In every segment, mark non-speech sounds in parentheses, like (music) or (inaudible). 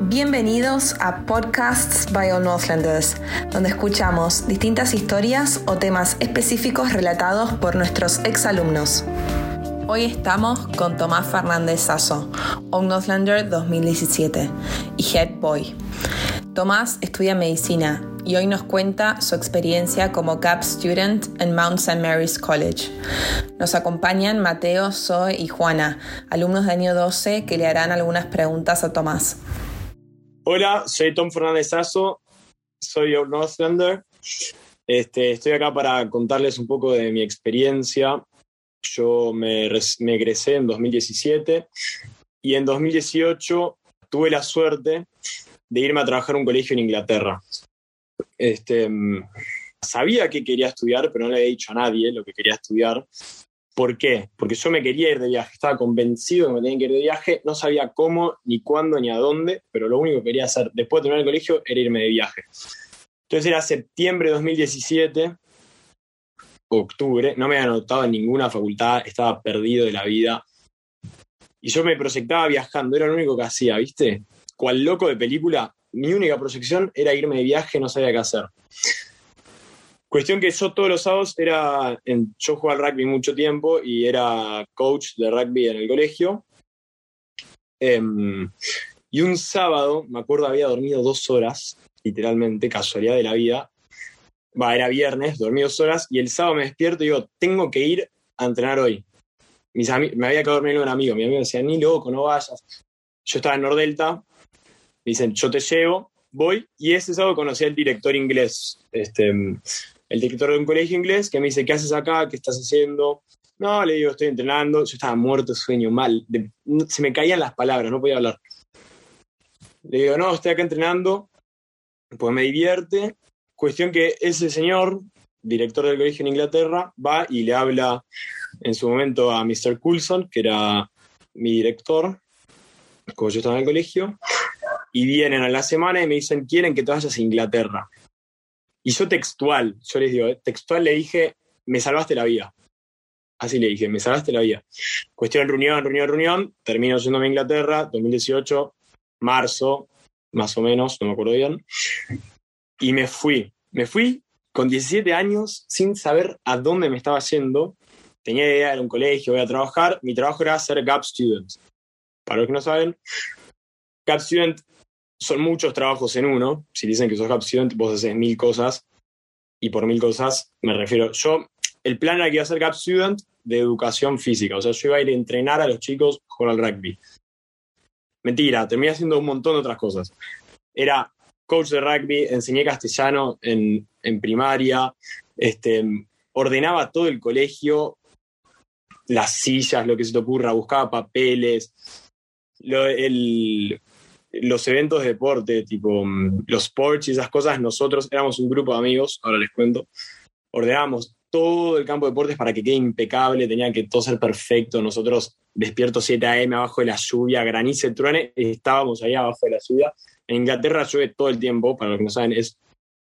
Bienvenidos a Podcasts by All Northlanders, donde escuchamos distintas historias o temas específicos relatados por nuestros exalumnos. Hoy estamos con Tomás Fernández Sasso, All Northlander 2017 y Head Boy. Tomás estudia medicina y hoy nos cuenta su experiencia como CAP Student en Mount St. Mary's College. Nos acompañan Mateo, Zoe y Juana, alumnos de año 12 que le harán algunas preguntas a Tomás. Hola, soy Tom Fernández Sasso, soy Old Northlander. Este, estoy acá para contarles un poco de mi experiencia. Yo me, me egresé en 2017 y en 2018 tuve la suerte de irme a trabajar a un colegio en Inglaterra. Este, sabía que quería estudiar, pero no le había dicho a nadie lo que quería estudiar. ¿Por qué? Porque yo me quería ir de viaje, estaba convencido de que me tenía que ir de viaje, no sabía cómo, ni cuándo, ni a dónde, pero lo único que quería hacer después de terminar el colegio era irme de viaje. Entonces era septiembre de 2017, octubre, no me había anotado en ninguna facultad, estaba perdido de la vida. Y yo me proyectaba viajando, era lo único que hacía, ¿viste? Cual loco de película, mi única proyección era irme de viaje, no sabía qué hacer. Cuestión que yo todos los sábados era, yo jugaba al rugby mucho tiempo y era coach de rugby en el colegio. Em, y un sábado, me acuerdo, había dormido dos horas, literalmente, casualidad de la vida. Va, era viernes, dormí dos horas y el sábado me despierto y digo, tengo que ir a entrenar hoy. Mis me había quedado dormido un amigo, mi amigo decía, ni loco, no vayas. Yo estaba en Nordelta, me dicen, yo te llevo, voy, y ese sábado conocí al director inglés, este, el director de un colegio inglés, que me dice, ¿qué haces acá? ¿Qué estás haciendo? No, le digo, estoy entrenando. Yo estaba muerto sueño, mal. se me caían las palabras, no podía hablar. Le digo, no, estoy acá entrenando, pues me divierte. Cuestión que ese señor, director del colegio en Inglaterra, va y le habla en su momento a Mr. Coulson, que era mi director, como yo estaba en el colegio, y vienen a la semana y me dicen, quieren que te vayas a Inglaterra. Y yo textual, yo les digo, textual le dije, me salvaste la vida. Así le dije, me salvaste la vida. Cuestión reunión, reunión, reunión. Termino yéndome a Inglaterra, 2018, marzo, más o menos, no me acuerdo bien. Y me fui. Me fui con 17 años sin saber a dónde me estaba yendo. Tenía idea de un colegio, voy a trabajar. Mi trabajo era ser GAP Student. Para los que no saben, GAP Student son muchos trabajos en uno. Si dicen que sos Gap Student, vos haces mil cosas. Y por mil cosas me refiero. Yo, el plan era que iba a ser Gap Student de educación física. O sea, yo iba a ir a entrenar a los chicos jugar al rugby. Mentira, terminé haciendo un montón de otras cosas. Era coach de rugby, enseñé castellano en, en primaria, este, ordenaba todo el colegio, las sillas, lo que se te ocurra, buscaba papeles, lo, el, los eventos de deporte, tipo mm, los sports y esas cosas, nosotros éramos un grupo de amigos, ahora les cuento, ordenábamos todo el campo de deportes para que quede impecable, tenía que todo ser perfecto, nosotros despiertos 7 a.m. abajo de la lluvia, granice, truene, estábamos ahí abajo de la lluvia. En Inglaterra llueve todo el tiempo, para los que no saben, es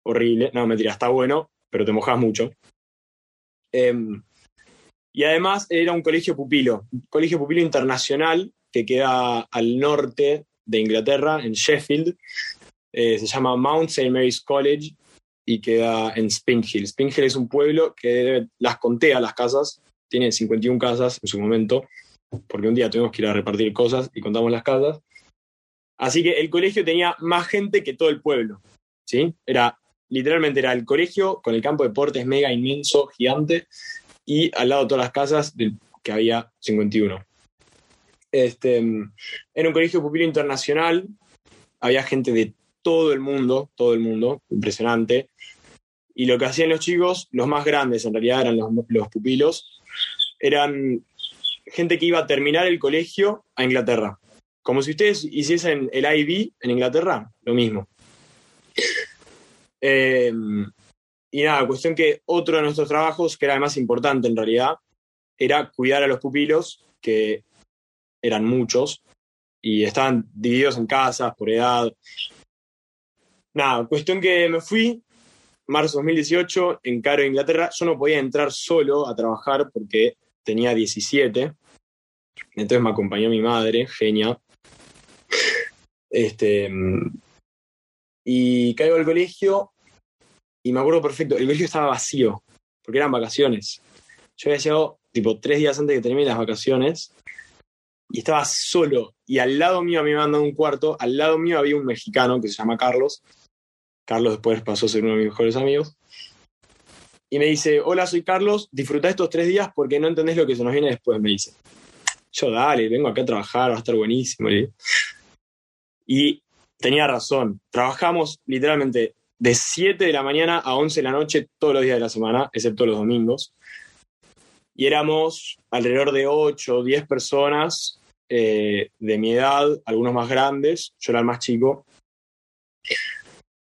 horrible, no, mentira, está bueno, pero te mojas mucho. Em, y además era un colegio pupilo, un colegio pupilo internacional que queda al norte de Inglaterra, en Sheffield. Eh, se llama Mount St. Mary's College y queda en Springhill. Springhill es un pueblo que las conté a las casas, tiene 51 casas en su momento, porque un día tuvimos que ir a repartir cosas y contamos las casas. Así que el colegio tenía más gente que todo el pueblo. ¿sí? Era, literalmente era el colegio con el campo de deportes mega inmenso, gigante, y al lado todas las casas del, que había 51. Este, era un colegio pupilo internacional, había gente de todo el mundo, todo el mundo, impresionante. Y lo que hacían los chicos, los más grandes en realidad eran los, pupilos, eran gente que iba a terminar el colegio a Inglaterra. Como si ustedes hiciesen el IB en Inglaterra, lo mismo. Em, y nada, cuestión que otro de nuestros trabajos, que era el más importante en realidad, era cuidar a los pupilos, que eran muchos, y estaban divididos en casas por edad. Nada, cuestión que me fui, marzo 2018, en Caro, Inglaterra. Yo no podía entrar solo a trabajar porque tenía 17. Entonces me acompañó mi madre, genia. Este, y caigo al colegio y me acuerdo perfecto, el colegio estaba vacío, porque eran vacaciones. Yo había llegado tipo tres días antes de que termine las vacaciones y estaba solo. Y al lado mío, a mí me mandaron un cuarto, al lado mío había un mexicano que se llama Carlos. Carlos después pasó a ser uno de mis mejores amigos. Y me dice, hola, soy Carlos, disfruta estos tres días porque no entendés lo que se nos viene después, me dice. Yo, dale, vengo acá a trabajar, va a estar buenísimo. Y tenía razón. Trabajamos literalmente de 7 de la mañana a 11 de la noche todos los días de la semana, excepto los domingos. Y éramos alrededor de 8 o 10 personas eh, de mi edad, algunos más grandes, yo era el más chico,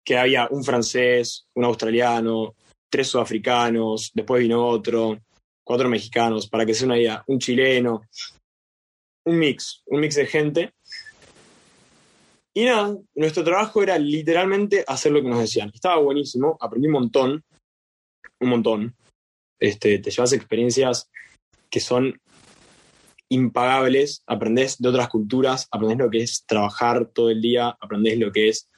que había un francés, un australiano, tres sudafricanos, después vino otro, cuatro mexicanos, para que sea una idea, un chileno, un mix, un mix de gente y nada, nuestro trabajo era literalmente hacer lo que nos decían. Estaba buenísimo, aprendí un montón, un montón. Este, te llevas experiencias que son impagables, aprendés de otras culturas, aprendés lo que es trabajar todo el día, aprendés lo que es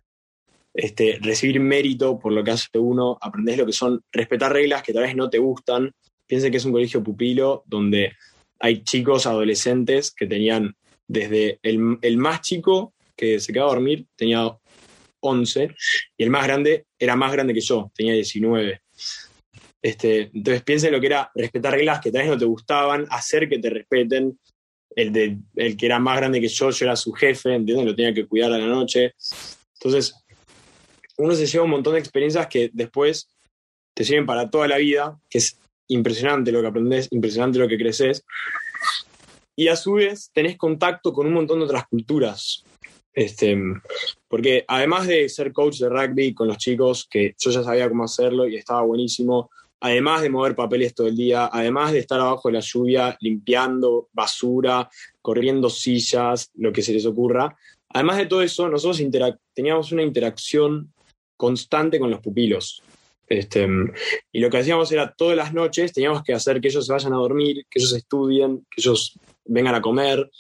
este, recibir mérito por lo que hace uno, aprendés lo que son respetar reglas que tal vez no te gustan. Piensen que es un colegio pupilo donde hay chicos, adolescentes que tenían desde el, el más chico que se quedaba a dormir tenía 11 y el más grande era más grande que yo, tenía 19. Este, entonces piensa lo que era respetar reglas que tal vez no te gustaban, hacer que te respeten. El, de, el que era más grande que yo, yo era su jefe, ¿entiendes? Lo tenía que cuidar a la noche. Entonces, uno se lleva un montón de experiencias que después te sirven para toda la vida, que es impresionante lo que aprendes, impresionante lo que creces. Y a su vez tenés contacto con un montón de otras culturas. Este, porque además de ser coach de rugby con los chicos, que yo ya sabía cómo hacerlo y estaba buenísimo, además de mover papeles todo el día, además de estar abajo de la lluvia limpiando basura, corriendo sillas, lo que se les ocurra, además de todo eso, nosotros teníamos una interacción constante con los pupilos. Este, y lo que hacíamos era todas las noches teníamos que hacer que ellos se vayan a dormir, que ellos estudien, que ellos vengan a comer.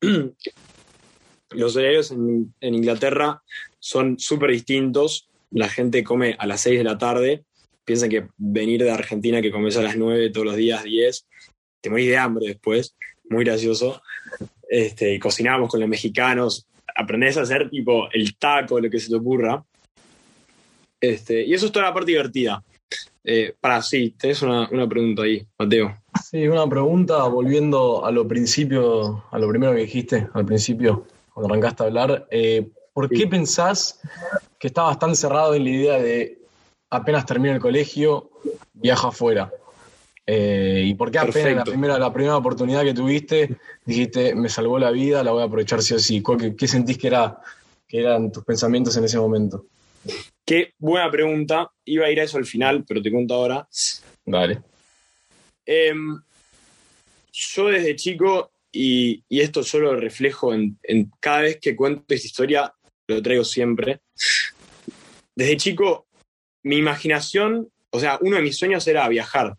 (clears throat) Los horarios en, Inglaterra son súper distintos. La gente come a las 6 de la tarde. Piensan que venir de Argentina, que comes a las 9 todos los días, 10, te morís de hambre después. Muy gracioso. Este, y cocinamos con los mexicanos. Aprendés a hacer tipo el taco, lo que se te ocurra. Este, y eso es toda la parte divertida. Eh, para, sí, tenés una, una, pregunta ahí, Mateo. Sí, una pregunta volviendo a lo principio, a lo primero que dijiste al principio cuando arrancaste a hablar, eh, ¿por qué pensás que estabas tan cerrado en la idea de apenas termina el colegio, viaja afuera? Eh, ¿Y por qué apenas la primera, la primera oportunidad que tuviste dijiste, me salvó la vida, la voy a aprovechar sí o sí? ¿Qué, sentís que, era, que eran tus pensamientos en ese momento? Qué buena pregunta. Iba a ir a eso al final, pero te cuento ahora. Vale. Em, yo desde chico y, esto yo lo reflejo en, cada vez que cuento esta historia, lo traigo siempre. Desde chico, mi imaginación, o sea, uno de mis sueños era viajar,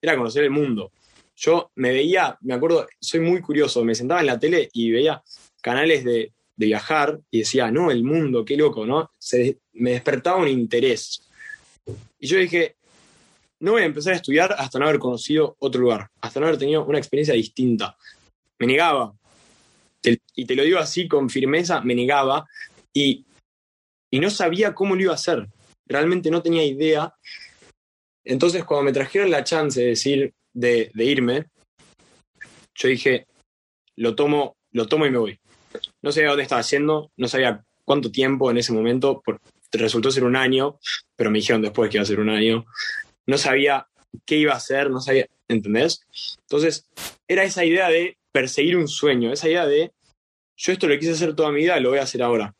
era conocer el mundo. Yo me veía, me acuerdo, soy muy curioso, me sentaba en la tele y veía canales de, viajar y decía, no, el mundo, qué loco, ¿no? Se, me despertaba un interés. Y yo dije, no voy a empezar a estudiar hasta no haber conocido otro lugar, hasta no haber tenido una experiencia distinta me negaba. y te lo digo así con firmeza, me negaba y, no sabía cómo lo iba a hacer. Realmente no tenía idea. Entonces, cuando me trajeron la chance de decir, de, irme, yo dije, lo tomo, lo tomo y me voy. No sabía dónde estaba yendo, no sabía cuánto tiempo en ese momento, resultó ser un año, pero me dijeron después que iba a ser un año. No sabía qué iba a hacer, no sabía, ¿entendés? Entonces, era esa idea de perseguir un sueño, esa idea de yo esto lo quise hacer toda mi vida, lo voy a hacer ahora.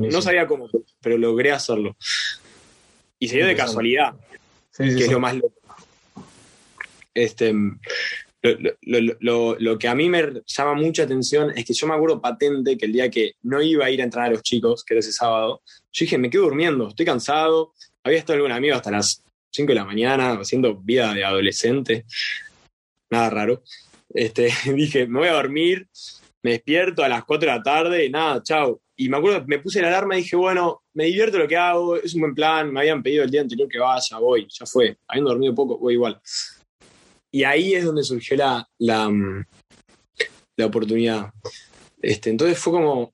No sabía cómo, pero logré hacerlo. Y se dio de casualidad, que es lo más loco. Este, lo, que a mí me llama mucha atención es que yo me acuerdo patente que el día que no iba a ir a entrenar a los chicos, que era ese sábado, yo dije, me quedo durmiendo, estoy cansado. Había estado algún amigo hasta las 5 de la mañana haciendo vida de adolescente. Nada raro. Este, (laughs) dije, me voy a dormir. me despierto a las 4 de la tarde y nada, chao. Y me acuerdo, me puse la alarma y dije, bueno, me divierto lo que hago, es un buen plan, me habían pedido el día anterior que vaya, voy, ya fue. Habiendo dormido poco, voy igual. Y ahí es donde surgió la, la, mm, la oportunidad. Este, entonces fue como,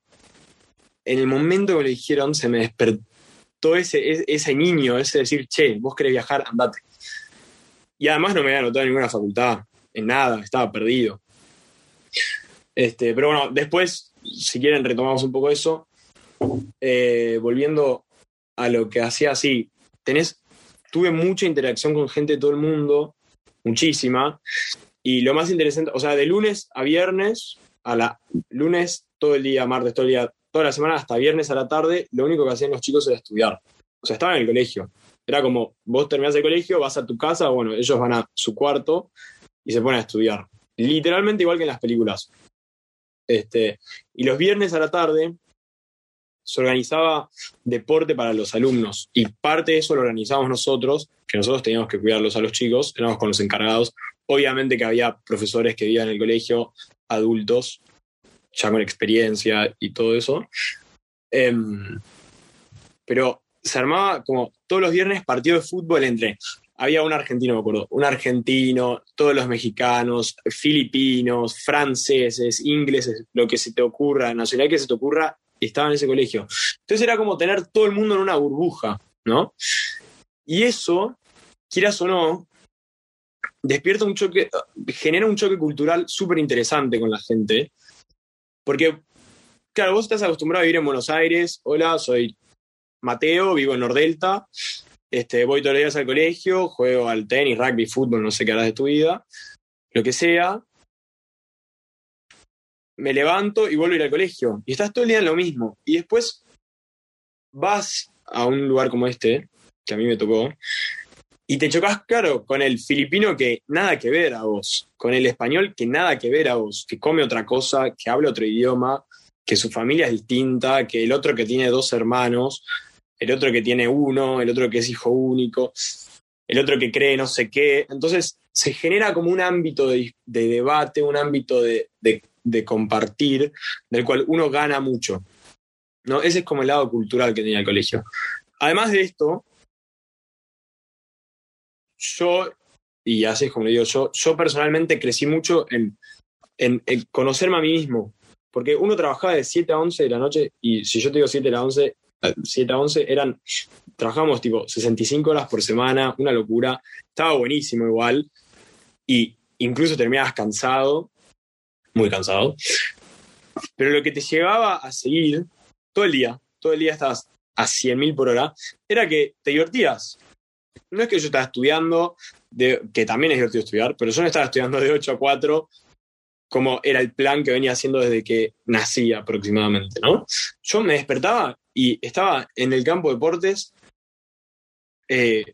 en el momento que lo dijeron, se me despertó ese, ese niño, ese decir, che, vos querés viajar, andate. Y además no me había anotado en ninguna facultad, en nada, estaba perdido. Este, pero bueno, después, si quieren, retomamos un poco eso. Eh, volviendo a lo que hacía así, tenés, tuve mucha interacción con gente de todo el mundo, muchísima, y lo más interesante, o sea, de lunes a viernes, a la lunes todo el día, martes todo el día, toda la semana hasta viernes a la tarde, lo único que hacían los chicos era estudiar. O sea, estaban en el colegio. Era como, vos terminás el colegio, vas a tu casa, bueno, ellos van a su cuarto y se ponen a estudiar. Literalmente igual que en las películas. Este, y los viernes a la tarde se organizaba deporte para los alumnos y parte de eso lo organizábamos nosotros, que nosotros teníamos que cuidarlos a los chicos, éramos con los encargados. Obviamente que había profesores que vivían en el colegio, adultos, ya con experiencia y todo eso. Em, pero se armaba como todos los viernes partido de fútbol entre. Había un argentino, me acuerdo, un argentino, todos los mexicanos, filipinos, franceses, ingleses, lo que se te ocurra, nacional que se te ocurra, estaba en ese colegio. Entonces era como tener todo el mundo en una burbuja, ¿no? Y eso, quieras o no, despierta un choque, genera un choque cultural súper interesante con la gente, porque, claro, vos estás acostumbrado a vivir en Buenos Aires, hola, soy Mateo, vivo en Nordelta, este, voy todos los días al colegio, juego al tenis, rugby, fútbol, no sé qué harás de tu vida, lo que sea. Me levanto y vuelvo a ir al colegio. Y estás todo el día en lo mismo. Y después vas a un lugar como este, que a mí me tocó, y te chocas, claro, con el filipino que nada que ver a vos, con el español que nada que ver a vos, que come otra cosa, que habla otro idioma, que su familia es distinta, que el otro que tiene dos hermanos, el otro que tiene uno, el otro que es hijo único, el otro que cree no sé qué. Entonces se genera como un ámbito de, debate, un ámbito de, de, compartir, del cual uno gana mucho. ¿no? Ese es como el lado cultural que tenía el colegio. Además de esto, yo, y así es como le digo, yo, yo personalmente crecí mucho en, en, en conocerme a mí mismo, porque uno trabajaba de 7 a 11 de la noche y si yo te digo 7 a 11, 7 a 11 eran, trabajamos tipo 65 horas por semana, una locura, estaba buenísimo igual, y incluso terminabas cansado, muy cansado, pero lo que te llevaba a seguir todo el día, todo el día estabas a 100.000 por hora, era que te divertías. No es que yo estaba estudiando, que también es divertido estudiar, pero yo no estaba estudiando de 8 a 4 como era el plan que venía haciendo desde que nací aproximadamente, ¿no? Yo me despertaba y estaba en el campo de deportes eh,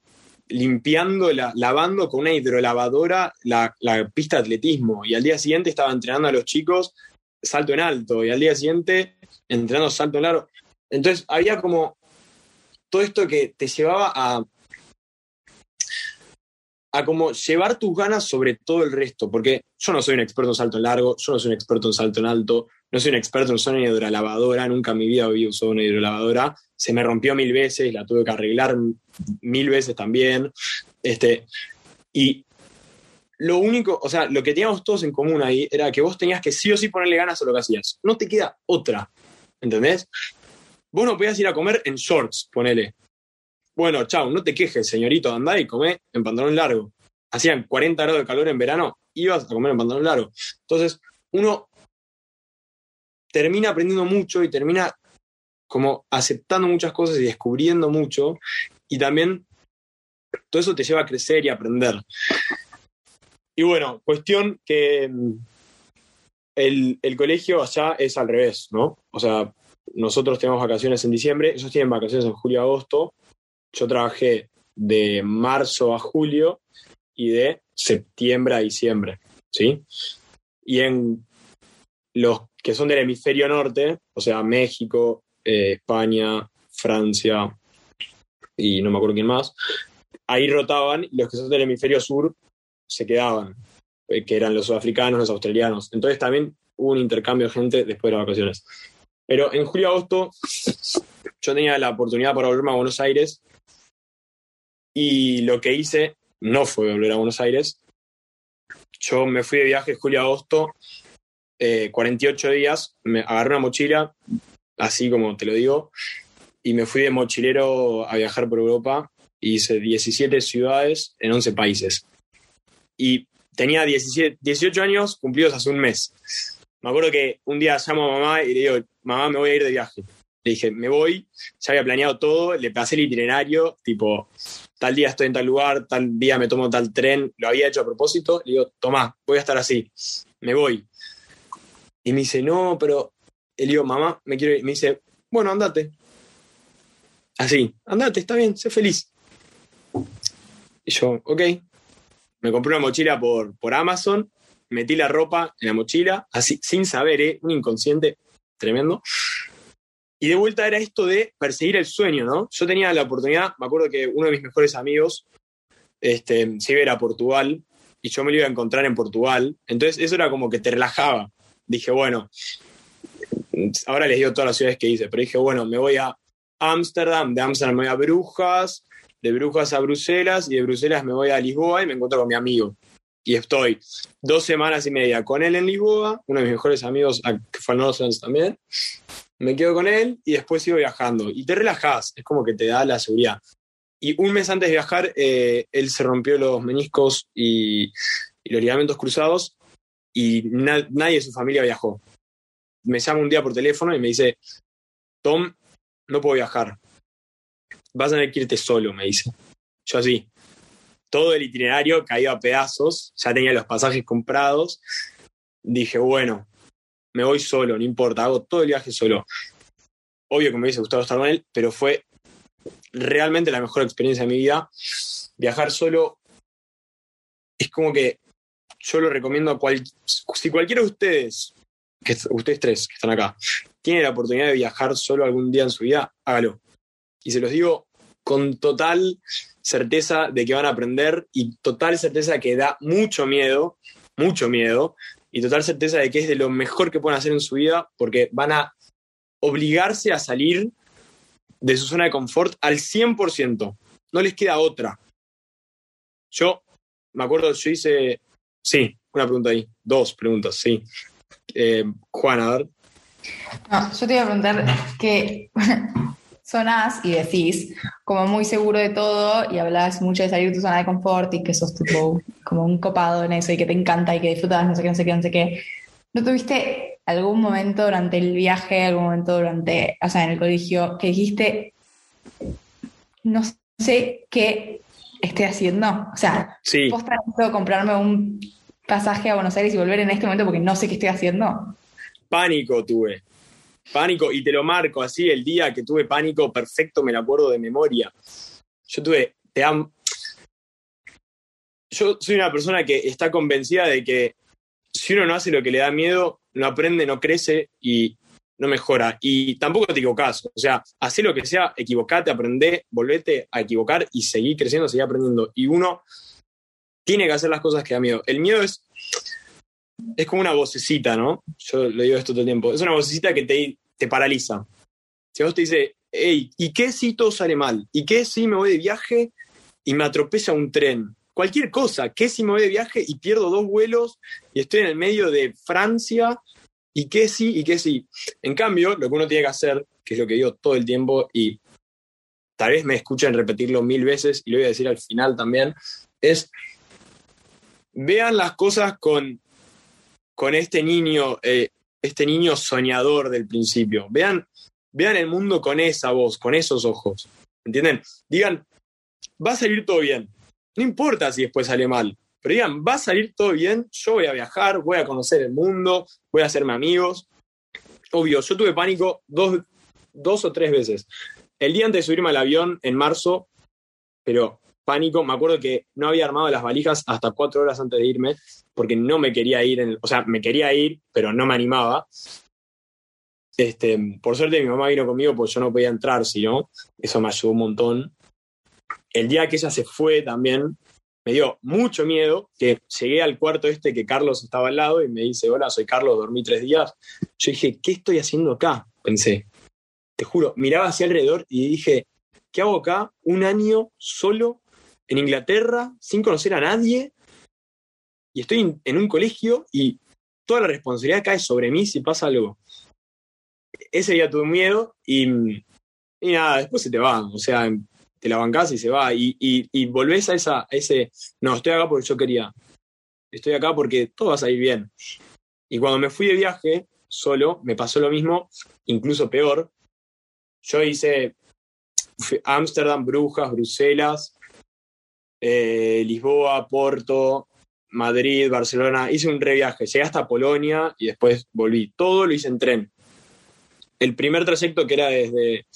limpiando, lavando con una hidrolavadora la, pista de atletismo y al día siguiente estaba entrenando a los chicos salto en alto y al día siguiente entrenando salto en largo. Entonces había como todo esto que te llevaba a, a como llevar tus ganas sobre todo el resto, porque yo no soy un experto en salto en largo, yo no soy un experto en salto en alto, no soy un experto en una hidrolavadora, nunca en mi vida había usado una hidrolavadora, se me rompió mil veces, la tuve que arreglar mil veces también. Este, y lo único, o sea, lo que teníamos todos en común ahí era que vos tenías que sí o sí ponerle ganas a lo que hacías. No te queda otra, ¿entendés? Vos no podías ir a comer en shorts, ponele. Bueno, chao, no te quejes, señorito, andá y comé en pantalón largo. Hacían 40 grados de calor en verano, ibas a comer en pantalón largo. Entonces, uno termina aprendiendo mucho y termina como aceptando muchas cosas y descubriendo mucho. Y también todo eso te lleva a crecer y aprender. Y bueno, cuestión que mm, el, el colegio allá es al revés, ¿no? O sea, nosotros tenemos vacaciones en diciembre, ellos tienen vacaciones en julio agosto. Yo trabajé de marzo a julio y de septiembre a diciembre, ¿sí? Y en los que son del hemisferio norte, o sea, México, eh, España, Francia y no me acuerdo quién más, ahí rotaban los que son del hemisferio sur se quedaban, eh, que eran los sudafricanos, los australianos. Entonces también hubo un intercambio de gente después de las vacaciones. Pero en julio agosto yo tenía la oportunidad para volverme a Buenos Aires y lo que hice no fue volver a Buenos Aires. Yo me fui de viaje julio-agosto, 48 eh, días, me agarré una mochila, así como te lo digo, y me fui de mochilero a viajar por Europa. Hice 17 ciudades en 11 países. Y tenía 17, 18 años cumplidos hace un mes. Me acuerdo que un día llamo a mamá y le digo, mamá, me voy a ir de viaje. Le dije, me voy, ya había planeado todo, le pasé el itinerario, tipo, tal día estoy en tal lugar, tal día me tomo tal tren, lo había hecho a propósito, le digo, tomá, voy a estar así, me voy. Y me dice, no, pero, le digo, mamá, me quiero ir. Me dice, bueno, andate. Así, andate, está bien, sé feliz. Y yo, ok. Me compré una mochila por, por Amazon, metí la ropa en la mochila, así, sin saber, ¿eh? un inconsciente tremendo. Y de vuelta era esto de perseguir el sueño, ¿no? Yo tenía la oportunidad, me acuerdo que uno de mis mejores amigos este, se iba a Portugal y yo me lo iba a encontrar en Portugal. Entonces eso era como que te relajaba. Dije, bueno, ahora les digo todas las ciudades que hice, pero dije, bueno, me voy a Ámsterdam, de Ámsterdam me voy a Brujas, de Brujas a Bruselas y de Bruselas me voy a Lisboa y me encuentro con mi amigo. Y estoy dos semanas y media con él en Lisboa, uno de mis mejores amigos, que fue también, me quedo con él y después sigo viajando. Y te relajas, es como que te da la seguridad. Y un mes antes de viajar, eh, él se rompió los meniscos y, los ligamentos cruzados y nadie de su familia viajó. Me llama un día por teléfono y me dice, Tom, no puedo viajar. Vas a tener que irte solo, me dice. Yo así. Todo el itinerario caído a pedazos, ya tenía los pasajes comprados. Dije, bueno, me voy solo, no importa, hago todo el viaje solo. Obvio que me hubiese gustado estar con él, pero fue realmente la mejor experiencia de mi vida. Viajar solo es como que yo lo recomiendo a si cualquiera de ustedes, que ustedes tres que están acá, tiene la oportunidad de viajar solo algún día en su vida, hágalo. Y se los digo con total certeza de que van a aprender y total certeza que da mucho miedo, mucho miedo, y total certeza de que es de lo mejor que pueden hacer en su vida porque van a obligarse a salir de su zona de confort al 100%. No les queda otra. Yo me acuerdo, yo hice, sí, una pregunta ahí, dos preguntas, sí. Eh, Juan, a ver. No, yo te iba a preguntar que sonás y decís como muy seguro de todo y hablas mucho de salir de tu zona de confort y que sos tipo como un copado en eso y que te encanta y que disfrutas no sé qué, no sé qué, no sé qué. ¿No tuviste algún momento durante el viaje, algún momento durante, o sea, en el colegio, que dijiste, no sé qué estoy haciendo? O sea, sí. ¿puedo comprarme un pasaje a Buenos Aires y volver en este momento porque no sé qué estoy haciendo? Pánico tuve pánico, y te lo marco así, el día que tuve pánico, perfecto, me lo acuerdo de memoria. Yo tuve, te amo. Yo soy una persona que está convencida de que si uno no hace lo que le da miedo, no aprende, no crece y no mejora. Y tampoco te equivocás. O sea, haz lo que sea, equivocate, aprende, volvete a equivocar y seguir creciendo, seguir aprendiendo. Y uno tiene que hacer las cosas que da miedo. El miedo es es como una vocecita, ¿no? Yo le digo esto todo el tiempo. Es una vocecita que te, te paraliza. Si vos te dice, hey, ¿y qué si todo sale mal? ¿Y qué si me voy de viaje y me atropella un tren? Cualquier cosa. ¿Qué si me voy de viaje y pierdo dos vuelos y estoy en el medio de Francia? ¿Y qué sí? ¿Y qué sí? En cambio, lo que uno tiene que hacer, que es lo que digo todo el tiempo y tal vez me escuchen repetirlo mil veces y lo voy a decir al final también, es vean las cosas con con este niño, eh, este niño soñador del principio. Vean, vean el mundo con esa voz, con esos ojos. ¿Entienden? Digan, va a salir todo bien. No importa si después sale mal, pero digan, va a salir todo bien, yo voy a viajar, voy a conocer el mundo, voy a hacerme amigos. Obvio, yo tuve pánico dos, dos o tres veces. El día antes de subirme al avión, en marzo, pero pánico. Me acuerdo que no había armado las valijas hasta cuatro horas antes de irme, porque no me quería ir, en, o sea, me quería ir, pero no me animaba. Este, por suerte mi mamá vino conmigo porque yo no podía entrar, si no, eso me ayudó un montón. El día que ella se fue también, me dio mucho miedo que llegué al cuarto este que Carlos estaba al lado y me dice, hola, soy Carlos, dormí tres días. Yo dije, ¿qué estoy haciendo acá? Pensé, te juro, miraba hacia alrededor y dije, ¿qué hago acá? Un año solo en Inglaterra, sin conocer a nadie, y estoy en un colegio y toda la responsabilidad cae sobre mí si pasa algo. Ese día tuve miedo y, y nada, después se te va. O sea, te la bancás y se va. Y, y, volvés a, esa, ese, no, estoy acá porque yo quería. Estoy acá porque todo va a salir bien. Y cuando me fui de viaje solo, me pasó lo mismo, incluso peor. Yo hice Ámsterdam, Brujas, Bruselas, eh, Lisboa, Porto, Madrid, Barcelona. Hice un reviaje. Llegué hasta Polonia y después volví. Todo lo hice en tren. El primer trayecto que era desde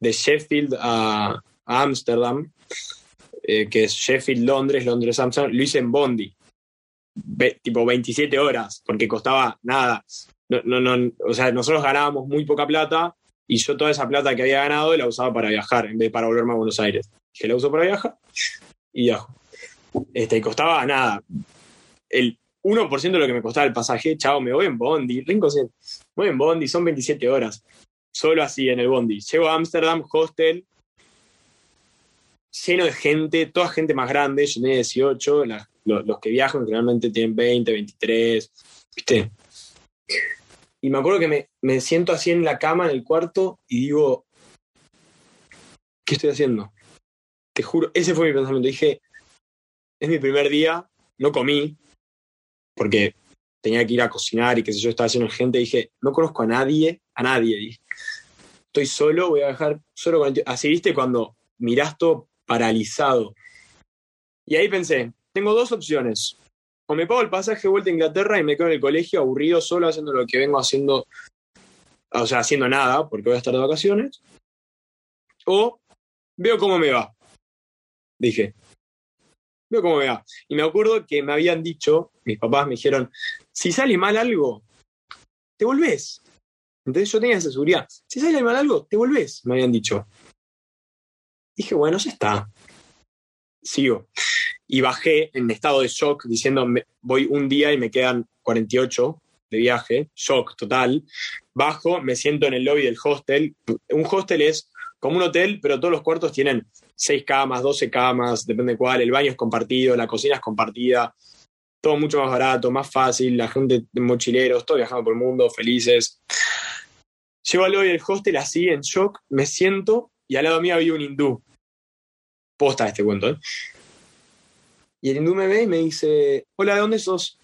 de Sheffield a, Ámsterdam, eh, que es Sheffield, Londres, Londres, Amsterdam, lo hice en Bondi. tipo 27 horas, porque costaba nada. No, o sea, nosotros ganábamos muy poca plata y yo toda esa plata que había ganado la usaba para viajar en vez de para volverme a Buenos Aires. Que la uso para viajar y viajo. Este, costaba nada. El 1% de lo que me costaba el pasaje, chao, me voy en Bondi, Rinco, voy en Bondi, son 27 horas. Solo así en el Bondi. Llego a Ámsterdam, hostel, lleno de gente, toda gente más grande, yo tenía 18, los, que viajan generalmente tienen 20, 23, ¿viste? Y me acuerdo que me, me, siento así en la cama, en el cuarto, y digo, ¿qué estoy haciendo? Juro, ese fue mi pensamiento. Dije, es mi primer día, no comí, porque tenía que ir a cocinar y qué sé yo, estaba haciendo gente. Dije, no conozco a nadie, a nadie. Dije, estoy solo, voy a dejar solo con Así viste cuando mirás todo paralizado. Y ahí pensé, tengo dos opciones. O me pago el pasaje de vuelta a Inglaterra y me quedo en el colegio aburrido solo haciendo lo que vengo haciendo, o sea, haciendo nada, porque voy a estar de vacaciones. O veo cómo me va. Dije, veo cómo me va. Y me acuerdo que me habían dicho, mis papás me dijeron, si sale mal algo, te volvés. Entonces yo tenía esa seguridad. Si sale mal algo, te volvés, me habían dicho. Dije, bueno, ya está. Sigo. Y bajé en estado de shock diciendo, voy un día y me quedan 48 de viaje, shock total. Bajo, me siento en el lobby del hostel. Un hostel es como un hotel, pero todos los cuartos tienen 6 camas, 12 camas, depende de cuál. El baño es compartido, la cocina es compartida. Todo mucho más barato, más fácil. La gente mochileros, todos viajando por el mundo, felices. Llego al lobby del hostel así, en shock, me siento y al lado mío había un hindú. Posta este cuento, ¿eh? Y el hindú me ve y me dice, hola, ¿de dónde sos?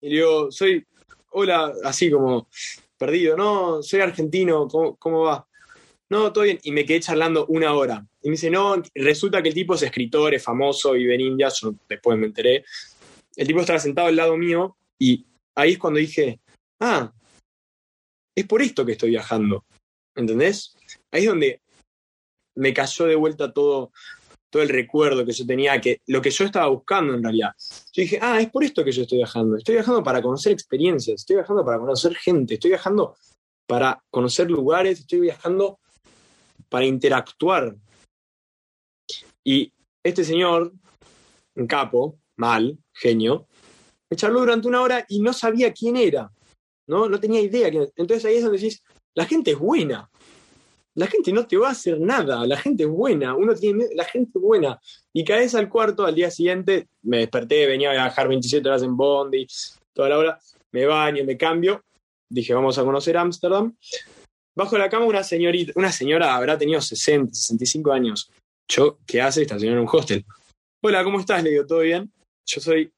Y le digo, soy, hola, así como perdido, no, soy argentino, ¿cómo, cómo va? No, todo bien. Y me quedé charlando una hora. Y me dice, no, resulta que el tipo es escritor, es famoso, vive en India, yo después me enteré. El tipo estaba sentado al lado mío y ahí es cuando dije, ah, es por esto que estoy viajando. ¿Entendés? Ahí es donde me cayó de vuelta todo, todo el recuerdo que yo tenía, que lo que yo estaba buscando en realidad. Yo dije, ah, es por esto que yo estoy viajando. Estoy viajando para conocer experiencias, estoy viajando para conocer gente, estoy viajando para conocer lugares, estoy viajando para interactuar. Y este señor, un capo, mal, genio, me charló durante una hora y no sabía quién era. ¿no? No tenía idea. Entonces ahí es donde decís, la gente es buena. La gente no te va a hacer nada, la gente es buena, uno tiene la gente es buena. Y caes al cuarto al día siguiente, me desperté, venía a viajar 27 horas en Bondi, toda la hora, me baño, me cambio, dije, vamos a conocer Ámsterdam. Bajo la cama una señorita, una señora habrá tenido 60, 65 años. Yo, ¿qué hace esta señora en un hostel? Hola, ¿cómo estás? Le digo, ¿todo bien? Yo soy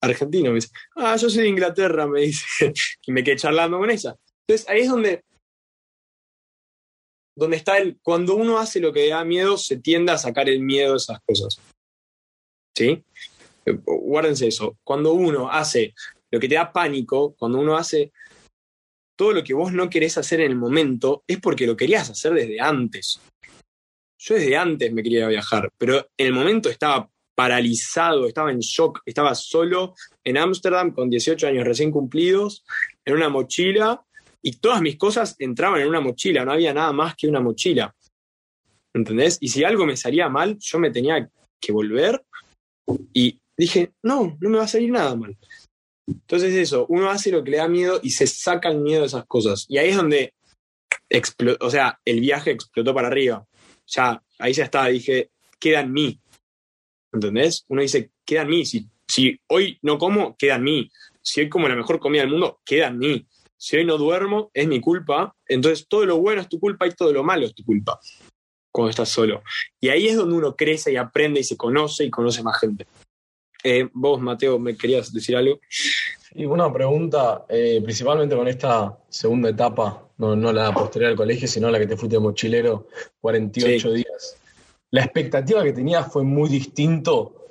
argentino. Me dice, ah, yo soy de Inglaterra, me dice. (laughs) y me quedé charlando con ella. Entonces ahí es donde, donde está el, cuando uno hace lo que da miedo, se tiende a sacar el miedo de esas cosas. ¿Sí? Guárdense eso. Cuando uno hace lo que te da pánico, cuando uno hace todo lo que vos no querés hacer en el momento, es porque lo querías hacer desde antes. Yo desde antes me quería viajar, pero en el momento estaba paralizado, estaba en shock, estaba solo en Ámsterdam con 18 años recién cumplidos, en una mochila, y todas mis cosas entraban en una mochila, no había nada más que una mochila. ¿Entendés? Y si algo me salía mal, yo me tenía que volver. Y dije, no, no me va a salir nada mal. Entonces eso, uno hace lo que le da miedo y se saca el miedo de esas cosas. Y ahí es donde o sea, el viaje explotó para arriba. Ya, ahí ya está, dije, queda en mí. ¿Entendés? Uno dice, queda en mí. Si, si hoy no como, queda en mí. Si hoy como la mejor comida del mundo, queda en mí. Si hoy no duermo, es mi culpa. Entonces todo lo bueno es tu culpa y todo lo malo es tu culpa cuando estás solo. Y ahí es donde uno crece y aprende y se conoce y conoce más gente. Eh, vos, Mateo, ¿me querías decir algo? Y una pregunta, eh, principalmente con esta segunda etapa, no, no, la posterior al colegio, sino la que te fuiste de mochilero, 48 días. ¿La expectativa que tenías fue muy distinto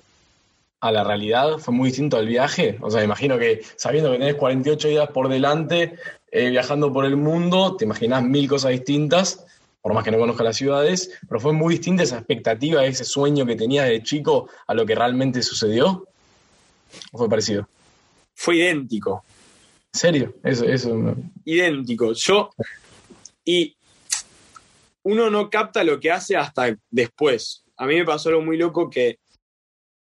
a la realidad? ¿Fue muy distinto al viaje? O sea, imagino que sabiendo que tenés 48 días por delante, eh, viajando por el mundo, te imaginás mil cosas distintas por más que no conozca las ciudades, pero fue muy distinta esa expectativa, ese sueño que tenías de chico a lo que realmente sucedió. ¿O fue parecido? Fue idéntico. ¿En serio? Eso, eso. Idéntico. Yo. Y uno no capta lo que hace hasta después. A mí me pasó algo muy loco que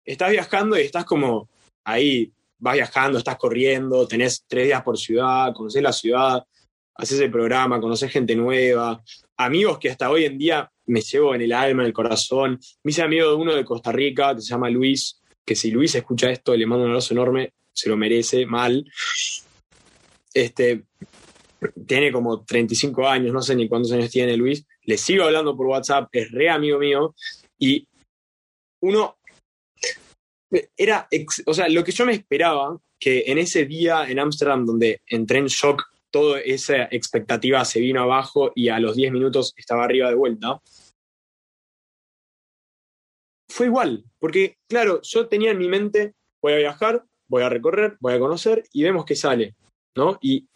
estás viajando y estás como ahí, vas viajando, estás corriendo, tenés tres días por ciudad, conoces la ciudad, haces el programa, conoces gente nueva, amigos que hasta hoy en día me llevo en el alma, en el corazón. Me hice amigo de uno de Costa Rica que se llama Luis, que si Luis escucha esto, le mando un abrazo enorme, se lo merece, mal. Este, tiene como 35 años, no sé ni cuántos años tiene Luis. Le sigo hablando por WhatsApp, es re amigo mío. Y uno era, o sea, lo que yo me esperaba, que en ese día en Ámsterdam donde entré en shock toda esa expectativa se vino abajo y a los 10 minutos estaba arriba de vuelta. Fue igual, porque claro, yo tenía en mi mente, voy a viajar, voy a recorrer, voy a conocer y vemos qué sale, ¿no? Y,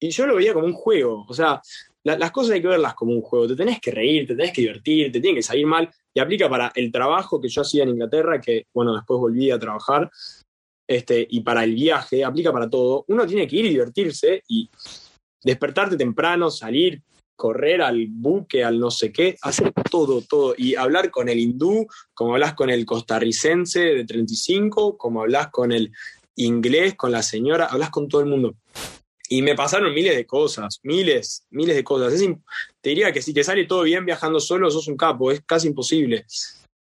y yo lo veía como un juego, o sea, las cosas hay que verlas como un juego, te tenés que reír, te tenés que divertir, te tiene que salir mal, y aplica para el trabajo que yo hacía en Inglaterra, que bueno, después volví a trabajar, este, y para el viaje, aplica para todo, uno tiene que ir y divertirse y despertarte temprano, salir, correr al buque, al no sé qué, hacer todo, todo. Y hablar con el hindú, como hablas con el costarricense de 35, como hablas con el inglés, con la señora, hablas con todo el mundo. Y me pasaron miles de cosas, miles, miles de cosas. te diría que si te sale todo bien viajando solo, sos un capo, es casi imposible.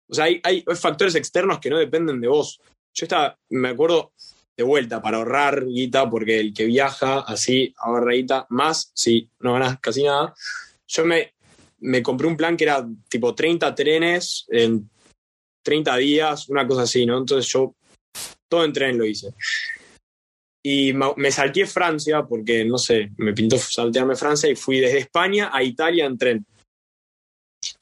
O sea, hay, hay factores externos que no dependen de vos. Yo estaba, me acuerdo, de vuelta para ahorrar guita, porque el que viaja así ahorra guita, más si no ganas casi nada. Yo me, me compré un plan que era tipo 30 trenes en 30 días, una cosa así, ¿no? Entonces yo todo en tren lo hice. Y me salté Francia porque, no sé, me pintó saltearme Francia y fui desde España a Italia en tren.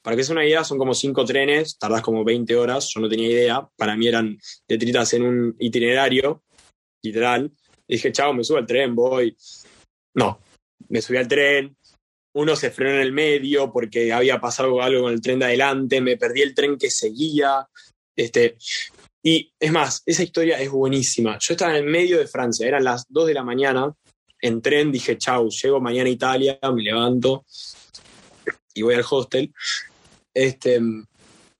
Para que sea una idea, son como cinco trenes, tardás como 20 horas, yo no tenía idea. Para mí eran detritas en un itinerario, literal. dije, chao, me subo al tren, voy. No, me subí al tren, uno se frenó en el medio porque había pasado algo con el tren de adelante, me perdí el tren que seguía. Este, y es más, esa historia es buenísima. Yo estaba en el medio de Francia, eran las 2 de la mañana, en tren dije, chau, llego mañana a Italia, me levanto, y voy al hostel. Este,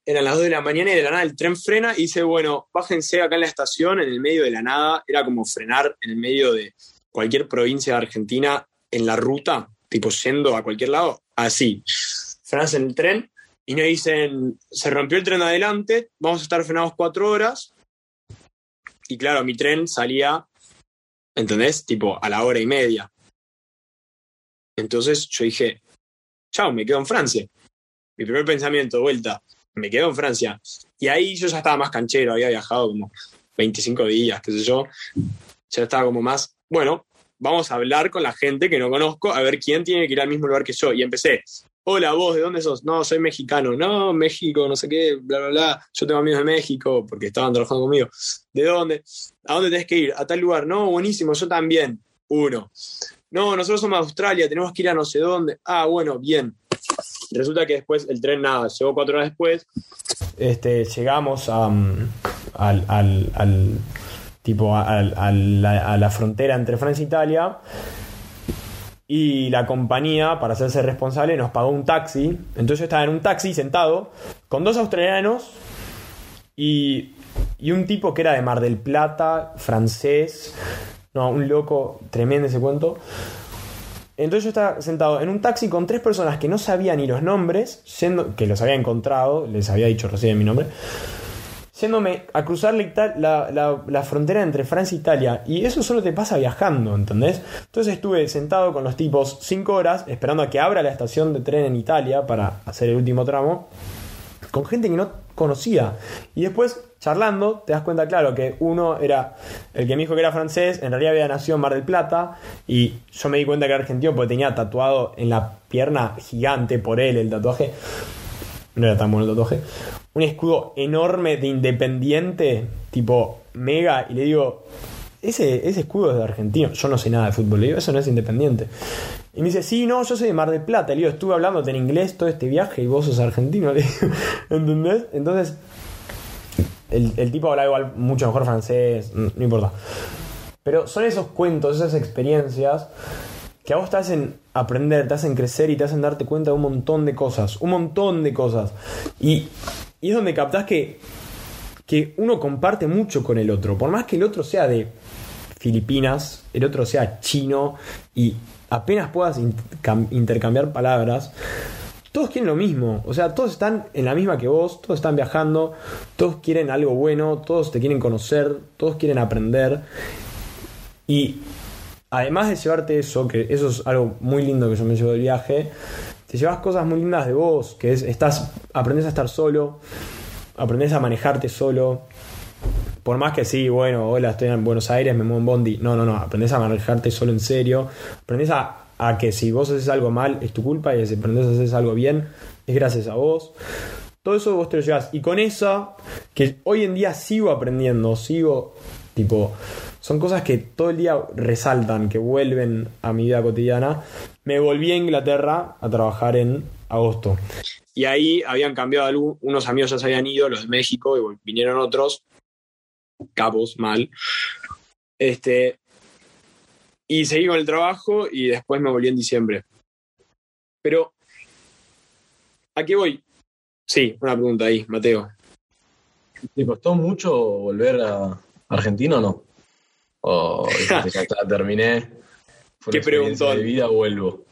eran las 2 de la mañana y de la nada el tren frena y dice, bueno, bájense acá en la estación, en el medio de la nada. Era como frenar en el medio de cualquier provincia de Argentina en la ruta, tipo yendo a cualquier lado, así. Frenas en el tren y nos dicen, se rompió el tren adelante, vamos a estar frenados cuatro horas. Y claro, mi tren salía, ¿entendés? Tipo a la hora y media. Entonces yo dije, chao, me quedo en Francia. Mi primer pensamiento, vuelta, me quedo en Francia. Y ahí yo ya estaba más canchero, había viajado como 25 días, qué sé yo. Ya estaba como más, bueno, vamos a hablar con la gente que no conozco, a ver quién tiene que ir al mismo lugar que yo. Y empecé, hola, vos, ¿de dónde sos? No, soy mexicano. No, México, no sé qué, bla, bla, bla. Yo tengo amigos de México porque estaban trabajando conmigo. ¿De dónde? ¿A dónde tenés que ir? A tal lugar. No, buenísimo, yo también. Uno. No, nosotros somos de Australia, tenemos que ir a no sé dónde. Ah, bueno, bien. Resulta que después el tren nada, llegó cuatro horas después. Este, llegamos a, mm, al, tipo a, la, frontera entre Francia e Italia y la compañía, para hacerse responsable, nos pagó un taxi. Entonces yo estaba en un taxi sentado con dos australianos Y, y un tipo que era de Mar del Plata, francés, no, un loco tremendo ese cuento. Entonces yo estaba sentado en un taxi con tres personas que no sabían ni los nombres, siendo, que los había encontrado, les había dicho recién mi nombre, yéndome a cruzar la, la, la, frontera entre Francia e Italia. Y eso solo te pasa viajando, ¿entendés? Entonces estuve sentado con los tipos cinco horas esperando a que abra la estación de tren en Italia para hacer el último tramo, con gente que no conocía. Y después charlando, te das cuenta, claro, que uno era el que me dijo que era francés, en realidad había nacido en Mar del Plata, y yo me di cuenta que era argentino porque tenía tatuado en la pierna gigante por él el tatuaje. No era tan bueno el tatuaje. Un escudo enorme de independiente, tipo mega, y le digo, ese, ese escudo es de argentino. Yo no sé nada de fútbol, le digo, eso no es independiente. Y me dice, sí, no, yo soy de Mar del Plata. Le digo, estuve hablándote en inglés todo este viaje y vos sos argentino. (laughs) Le digo, ¿entendés? Entonces, el, tipo habla igual mucho mejor francés, no, importa. Pero son esos cuentos, esas experiencias que a vos te hacen aprender, te hacen crecer y te hacen darte cuenta de un montón de cosas, un montón de cosas. Y, y es donde captás que, que uno comparte mucho con el otro, por más que el otro sea de Filipinas, el otro sea chino y apenas puedas intercambiar palabras, todos quieren lo mismo. O sea, todos están en la misma que vos, todos están viajando, todos quieren algo bueno, todos te quieren conocer, todos quieren aprender. Y además de llevarte eso, que eso es algo muy lindo que yo me llevo del viaje, te llevas cosas muy lindas de vos, que es, estás, aprendes a estar solo, aprendes a manejarte solo. Por más que sí, bueno, hola, estoy en Buenos Aires, me muevo en Bondi. No, no, no, aprendes a manejarte solo en serio. Aprendes a que si vos haces algo mal es tu culpa y si aprendes a hacer algo bien es gracias a vos. Todo eso vos te lo llevas. Y con eso, que hoy en día sigo aprendiendo, sigo, tipo, son cosas que todo el día resaltan, que vuelven a mi vida cotidiana. Me volví a Inglaterra a trabajar en agosto. Y ahí habían cambiado, unos amigos ya se habían ido, los de México, y vinieron otros, cabos, mal. Este, y seguí con el trabajo y después me volví en diciembre. Pero, ¿a qué voy? Sí, una pregunta ahí, Mateo. ¿Te costó mucho volver a Argentina o no? O (laughs) ya terminé. ¿Qué preguntón? De vida vuelvo.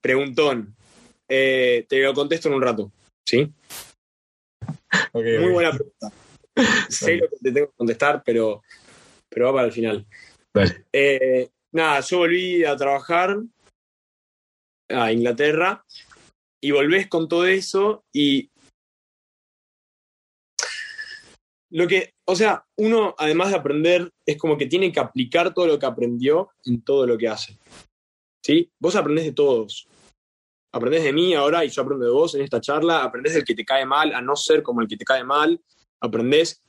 Preguntón. Eh, te lo contesto en un rato, ¿sí? Muy buena pregunta. (laughs) sé lo que te tengo que contestar, pero, pero va para el final. Eh, nada, yo volví a trabajar a Inglaterra y volvés con todo eso y lo que, o sea, uno además de aprender es como que tiene que aplicar todo lo que aprendió en todo lo que hace. ¿Sí? Vos aprendés de todos. Aprendés de mí ahora y yo aprendo de vos en esta charla. Aprendés del que te cae mal a no ser como el que te cae mal. Aprendés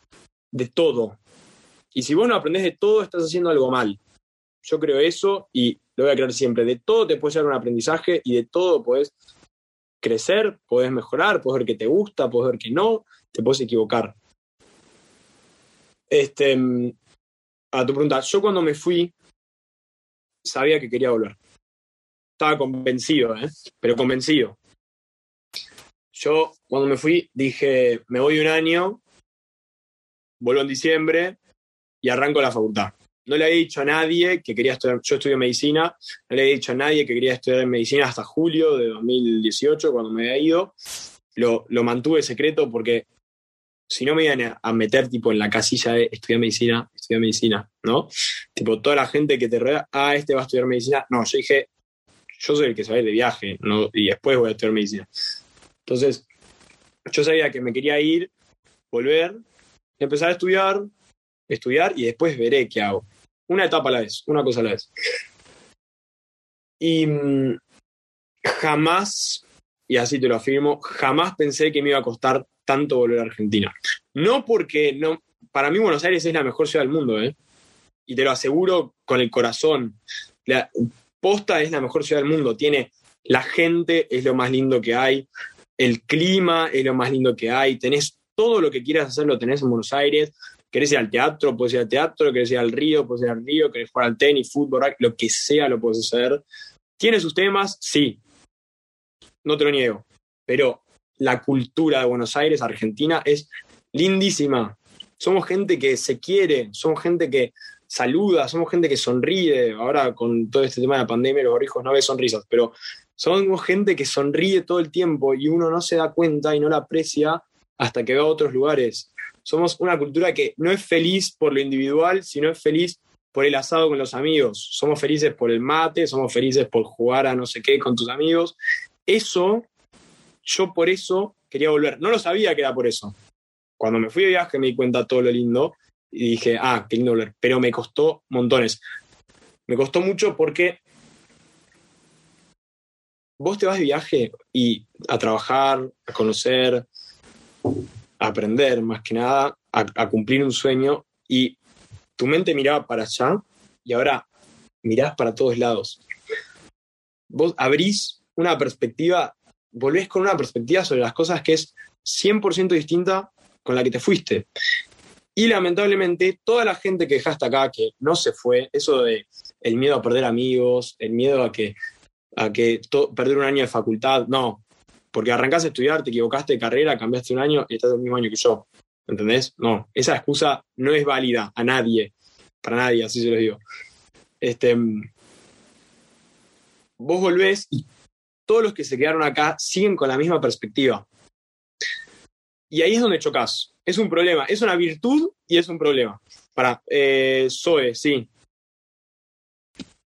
de todo. Y si vos no aprendés de todo, estás haciendo algo mal. Yo creo eso y lo voy a creer siempre. De todo te puede llevar un aprendizaje y de todo puedes crecer, puedes mejorar, puedes ver que te gusta, puedes ver que no, te puedes equivocar. Este, a tu pregunta, yo cuando me fui sabía que quería volver. Estaba convencido, ¿eh? pero convencido. Yo cuando me fui dije, me voy un año, vuelvo en diciembre, y arranco la facultad. No le había dicho a nadie que quería estudiar, yo estudio medicina, no le había dicho a nadie que quería estudiar medicina hasta julio de 2018, cuando me había ido. Lo, lo mantuve secreto porque si no me iban a meter tipo en la casilla de estudiar medicina, estudiar medicina, ¿no? Tipo, toda la gente que te rodea, ah, este va a estudiar medicina. No, yo dije, yo soy el que se va de viaje, ¿no? Y después voy a estudiar medicina. Entonces, yo sabía que me quería ir, volver, empezar a estudiar, estudiar y después veré qué hago. Una etapa a la vez, una cosa a la vez. Y mm, jamás, y así te lo afirmo, jamás pensé que me iba a costar tanto volver a Argentina. No porque no, para mí Buenos Aires es la mejor ciudad del mundo, ¿eh? Y te lo aseguro con el corazón. La posta es la mejor ciudad del mundo. Tiene la gente, es lo más lindo que hay. El clima es lo más lindo que hay. Tenés todo lo que quieras hacer, lo tenés en Buenos Aires querés ir al teatro, puedes ir al teatro, querés ir al río, puedes ir al río, querés jugar al tenis, fútbol, lo que sea lo puedes hacer. ¿Tiene sus temas? Sí. No te lo niego. Pero la cultura de Buenos Aires, Argentina, es lindísima. Somos gente que se quiere, somos gente que saluda, somos gente que sonríe. Ahora con todo este tema de la pandemia, los hijos no ven sonrisas, pero somos gente que sonríe todo el tiempo y uno no se da cuenta y no la aprecia hasta que va a otros lugares. Somos una cultura que no es feliz por lo individual, sino es feliz por el asado con los amigos. Somos felices por el mate, somos felices por jugar a no sé qué con tus amigos. Eso, yo por eso quería volver. No lo sabía que era por eso. Cuando me fui de viaje me di cuenta todo lo lindo y dije, ah, qué lindo volver. Pero me costó montones. Me costó mucho porque vos te vas de viaje y a trabajar, a conocer, aprender más que nada, a, cumplir un sueño y tu mente miraba para allá y ahora mirás para todos lados. Vos abrís una perspectiva, volvés con una perspectiva sobre las cosas que es 100% distinta con la que te fuiste. Y lamentablemente, toda la gente que dejaste acá, que no se fue, eso de el miedo a perder amigos, el miedo a que, a que perder un año de facultad, no. Porque arrancaste a estudiar, te equivocaste de carrera, cambiaste un año y estás el mismo año que yo. ¿Entendés? No, esa excusa no es válida a nadie, para nadie, así se lo digo. Este, vos volvés y todos los que se quedaron acá siguen con la misma perspectiva. Y ahí es donde chocas. Es un problema, es una virtud y es un problema. Para, eh, Zoe, sí.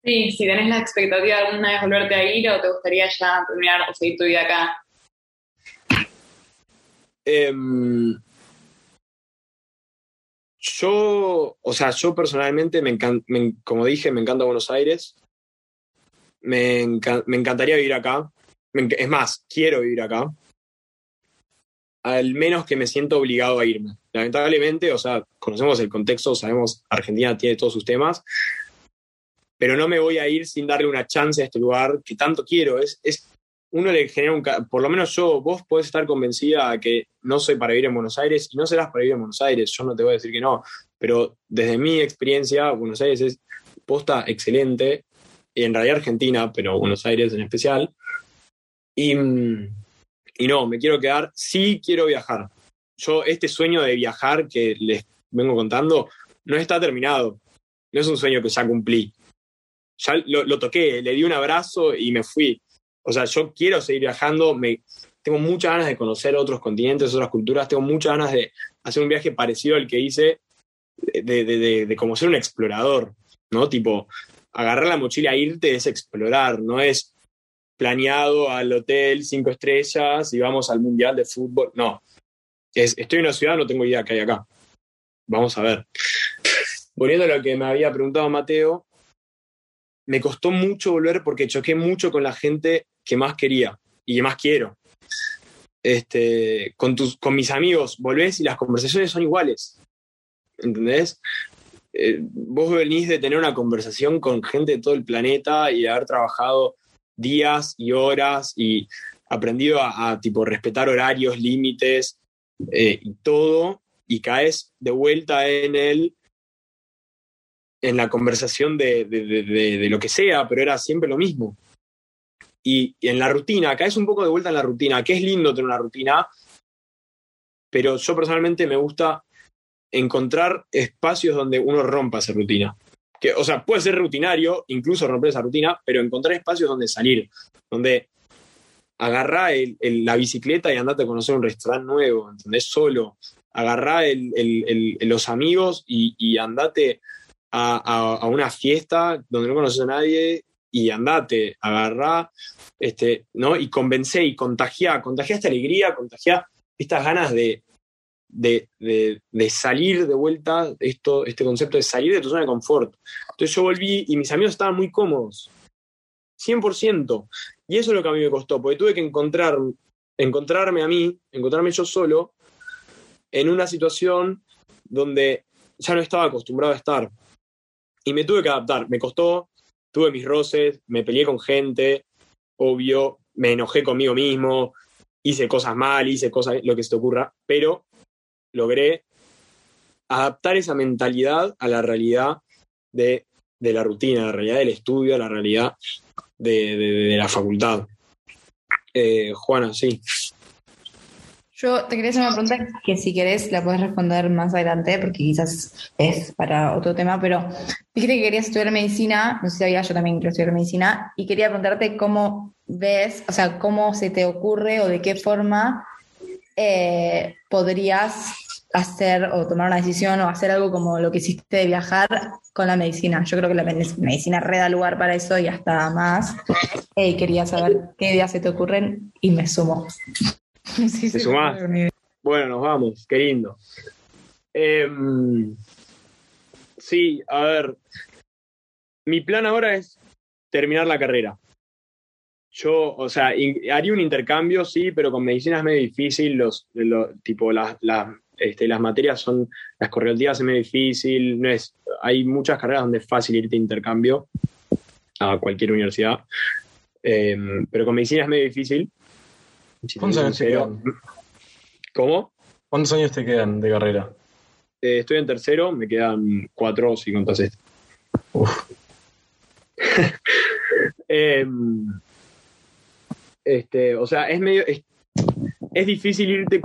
Sí, si tenés la expectativa de alguna vez volverte a ir o te gustaría ya terminar o seguir tu vida acá. Em, yo, o sea, yo personalmente, me, como dije, me encanta Buenos Aires. Me, me encantaría vivir acá. es más, quiero vivir acá al menos que me siento obligado a irme. Lamentablemente, o sea, conocemos el contexto, sabemos Argentina tiene todos sus temas, pero no me voy a ir sin darle una chance a este lugar que tanto quiero. Es uno le genera un, por lo menos yo, vos podés estar convencida que no soy para vivir en Buenos Aires y no serás para vivir en Buenos Aires, yo no te voy a decir que no, pero desde mi experiencia, Buenos Aires es posta excelente, y en realidad Argentina, pero Buenos Aires en especial. Y, y no, me quiero quedar, sí quiero viajar. Yo, este sueño de viajar que les vengo contando, no está terminado. No es un sueño que ya cumplí. Ya lo, toqué, le di un abrazo y me fui. O sea, yo quiero seguir viajando, me, tengo muchas ganas de conocer otros continentes, otras culturas, tengo muchas ganas de hacer un viaje parecido al que hice, de, de, de, como ser un explorador, ¿no? Tipo, agarrar la mochila e irte es explorar, no es planeado al hotel cinco estrellas y vamos al mundial de fútbol. No, estoy en una ciudad, no tengo idea qué hay acá. Vamos a ver. Volviendo a lo que me había preguntado Mateo, me costó mucho volver porque choqué mucho con la gente que más quería y que más quiero. Este, con, tus, con mis amigos volvés y las conversaciones son iguales. ¿Entendés? Eh, vos venís de tener una conversación con gente de todo el planeta y de haber trabajado días y horas y aprendido a, tipo respetar horarios, límites eh, y todo, y caes de vuelta en el en la conversación de, de, lo que sea, pero era siempre lo mismo. Y, en la rutina, caes un poco de vuelta en la rutina, que es lindo tener una rutina, pero yo personalmente me gusta encontrar espacios donde uno rompa esa rutina que, o sea, puede ser rutinario, incluso romper esa rutina, pero encontrar espacios donde salir, donde agarrá la bicicleta y andate a conocer un restaurante nuevo, ¿entendés? Solo. Agarrá los amigos y, andate a, una fiesta donde no conoces a nadie y andate, agarrá, este, ¿no? Y convencé y contagiá, contagiá esta alegría, contagiá estas ganas de, de, salir de vuelta, esto, este concepto de salir de tu zona de confort. Entonces yo volví y mis amigos estaban muy cómodos, 100%. Y eso es lo que a mí me costó, porque tuve que encontrar, encontrarme a mí, encontrarme yo solo, en una situación donde ya no estaba acostumbrado a estar. Y me tuve que adaptar, me costó, tuve mis roces, me peleé con gente, obvio, me enojé conmigo mismo, hice cosas mal, hice cosas, lo que se te ocurra, pero logré adaptar esa mentalidad a la realidad de, la rutina, a la realidad del estudio, a la realidad de, la facultad. Eh, Juana, sí. Yo te quería hacer una pregunta que si querés la puedes responder más adelante, porque quizás es para otro tema, pero dijiste que querías estudiar medicina, no sé si sabía, yo también quiero estudiar medicina, y quería preguntarte cómo ves, o sea, cómo se te ocurre o de qué forma eh, podrías hacer o tomar una decisión o hacer algo como lo que hiciste de viajar con la medicina. Yo creo que la medicina reda lugar para eso y hasta más. Y quería saber qué ideas se te ocurren y me sumo. (laughs) Sí, ¿Te sumás? Bueno, nos vamos, qué lindo. Em, sí, a ver, mi plan ahora es terminar la carrera. Yo, o sea, haría un intercambio, sí, pero con medicina es medio difícil, los, tipo, las, este, las materias son, las correlativas es medio difícil, no es, hay muchas carreras donde es fácil irte de intercambio a cualquier universidad, em, pero con medicina es medio difícil. ¿Cuántos años te quedan? ¿Cómo? ¿Cuántos años te quedan de carrera? Eh, estoy en tercero, me quedan cuatro si contas esto. (laughs) Em, este, o sea, es medio. Es, es, difícil irte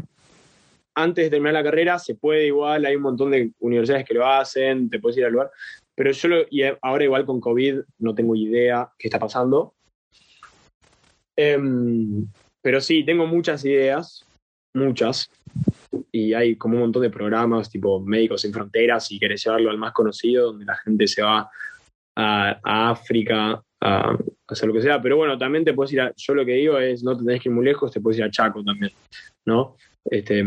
antes de terminar la carrera, se puede igual, hay un montón de universidades que lo hacen, te puedes ir al lugar. Pero yo lo, y ahora igual con COVID no tengo idea qué está pasando. Em, pero sí, tengo muchas ideas, muchas, y hay como un montón de programas tipo Médicos Sin Fronteras, y querés llevarlo al más conocido, donde la gente se va a, África a, hacer lo que sea, pero bueno, también te puedes ir a, yo lo que digo es, no te tenés que ir muy lejos, te puedes ir a Chaco también, ¿no? Este,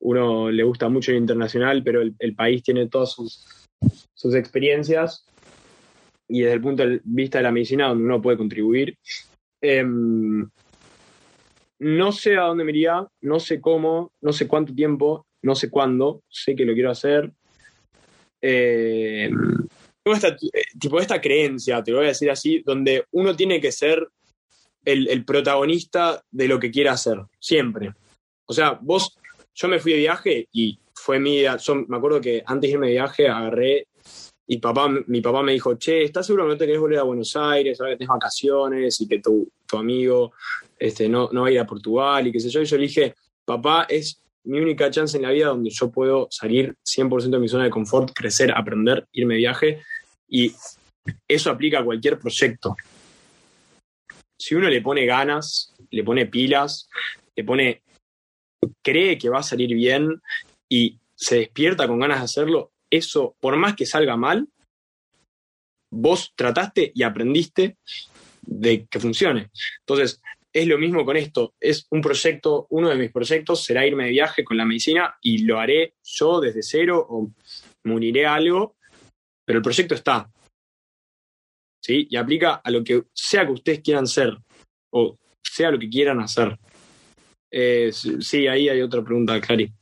uno le gusta mucho el internacional, pero el, país tiene todas sus, sus experiencias y desde el punto de vista de la medicina donde uno puede contribuir. Em, no sé a dónde me iría, no sé cómo, no sé cuánto tiempo, no sé cuándo, sé que lo quiero hacer. Eh, tengo esta, tipo esta creencia, te lo voy a decir así, donde uno tiene que ser el, protagonista de lo que quiera hacer, siempre. O sea, vos, yo me fui de viaje y fue mi yo me acuerdo que antes de irme de viaje agarré y papá, mi papá me dijo, che, ¿estás seguro que no te querés volver a Buenos Aires, ahora que tenés vacaciones y que tu, tu amigo este, no, no va a ir a Portugal y qué sé yo. Y yo dije, papá, es mi única chance en la vida donde yo puedo salir 100% de mi zona de confort, crecer, aprender, irme de viaje. Y eso aplica a cualquier proyecto. Si uno le pone ganas, le pone pilas, le pone, cree que va a salir bien y se despierta con ganas de hacerlo, eso, por más que salga mal, vos trataste y aprendiste de que funcione. Entonces, es lo mismo con esto. Es un proyecto, uno de mis proyectos será irme de viaje con la medicina y lo haré yo desde cero o a algo, pero el proyecto está. ¿Sí? Y aplica a lo que sea que ustedes quieran ser o sea lo que quieran hacer. Eh, sí, ahí hay otra pregunta, Clary.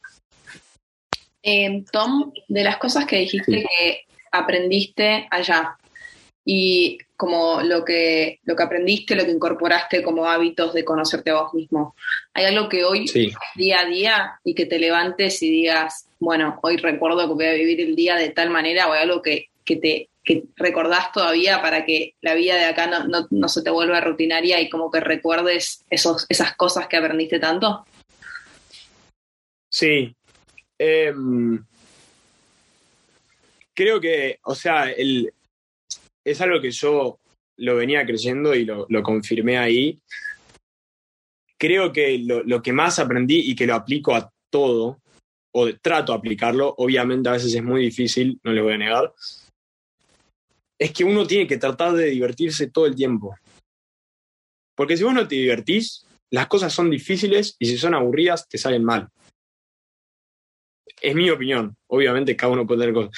Eh, Tom, de las cosas que dijiste que aprendiste allá, y como lo que, lo que aprendiste, lo que incorporaste como hábitos de conocerte a vos mismo. ¿Hay algo que hoy, día a día, y que te levantes y digas, bueno, hoy recuerdo que voy a vivir el día de tal manera, o hay algo que, que te que recordás todavía para que la vida de acá no, no, no se te vuelva rutinaria y como que recuerdes esos, esas cosas que aprendiste tanto? Sí. Em, creo que, o sea, el, es algo que yo lo venía creyendo y lo, confirmé ahí. Creo que lo, que más aprendí y que lo aplico a todo, o trato de aplicarlo, obviamente a veces es muy difícil, no les voy a negar, es que uno tiene que tratar de divertirse todo el tiempo. Porque si vos no te divertís, las cosas son difíciles y si son aburridas, te salen mal. Es mi opinión. Obviamente cada uno puede tener cosas.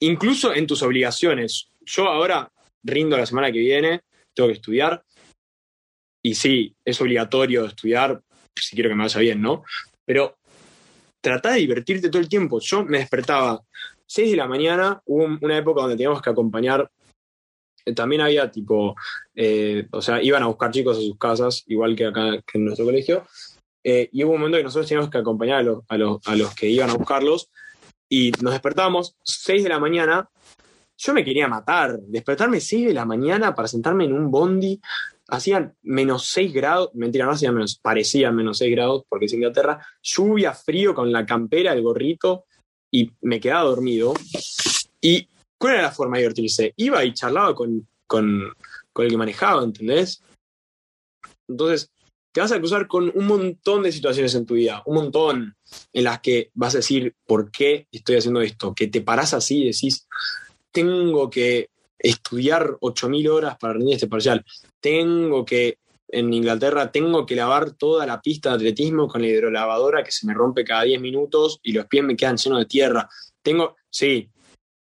Incluso en tus obligaciones yo ahora rindo la semana que viene, tengo que estudiar. Y sí, es obligatorio estudiar si quiero que me vaya bien, ¿no? Pero trata de divertirte todo el tiempo. Yo me despertaba 6 de la mañana, hubo una época donde teníamos que acompañar, eh, también había tipo, eh, o sea, iban a buscar chicos a sus casas, igual que acá en nuestro colegio, eh, y hubo un momento que nosotros teníamos que acompañar a los, a los, que iban a buscarlos, y nos despertábamos 6 de la mañana yo me quería matar, despertarme 6 de la mañana para sentarme en un bondi hacían menos 6 grados, mentira, no hacían menos, parecían menos 6 grados porque es Inglaterra, lluvia, frío con la campera, el gorrito, y me quedaba dormido. ¿Y cuál era la forma de divertirse? Iba y charlaba con, con, con el que manejaba, ¿entendés? Entonces, te vas a cruzar con un montón de situaciones en tu vida, un montón en las que vas a decir, ¿por qué estoy haciendo esto? Que te parás así y decís, tengo que estudiar 8.000 horas para rendir este parcial, tengo que, en Inglaterra, tengo que lavar toda la pista de atletismo con la hidrolavadora que se me rompe cada 10 minutos y los pies me quedan llenos de tierra. Tengo, sí,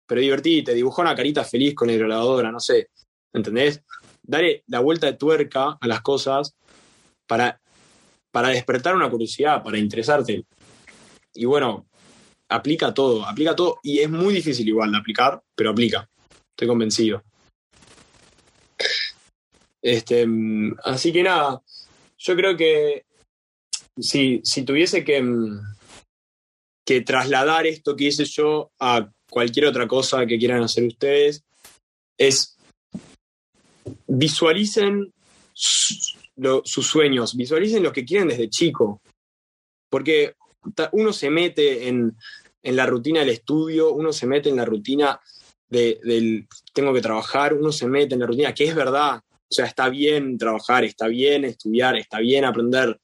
pero divertite, dibujó una carita feliz con la hidrolavadora, no sé, ¿entendés? Dale la vuelta de tuerca a las cosas para, para despertar una curiosidad, para interesarte. Y bueno, aplica todo, aplica todo. Y es muy difícil igual de aplicar, pero aplica. Estoy convencido. Este, así que nada, yo creo que si, si tuviese que, que trasladar esto que hice yo a cualquier otra cosa que quieran hacer ustedes, es visualicen sus sueños, visualicen lo que quieren desde chico, porque uno se mete en, en, la rutina del estudio, uno se mete en la rutina de, del tengo que trabajar, uno se mete en la rutina, que es verdad, o sea, está bien trabajar, está bien estudiar, está bien aprender,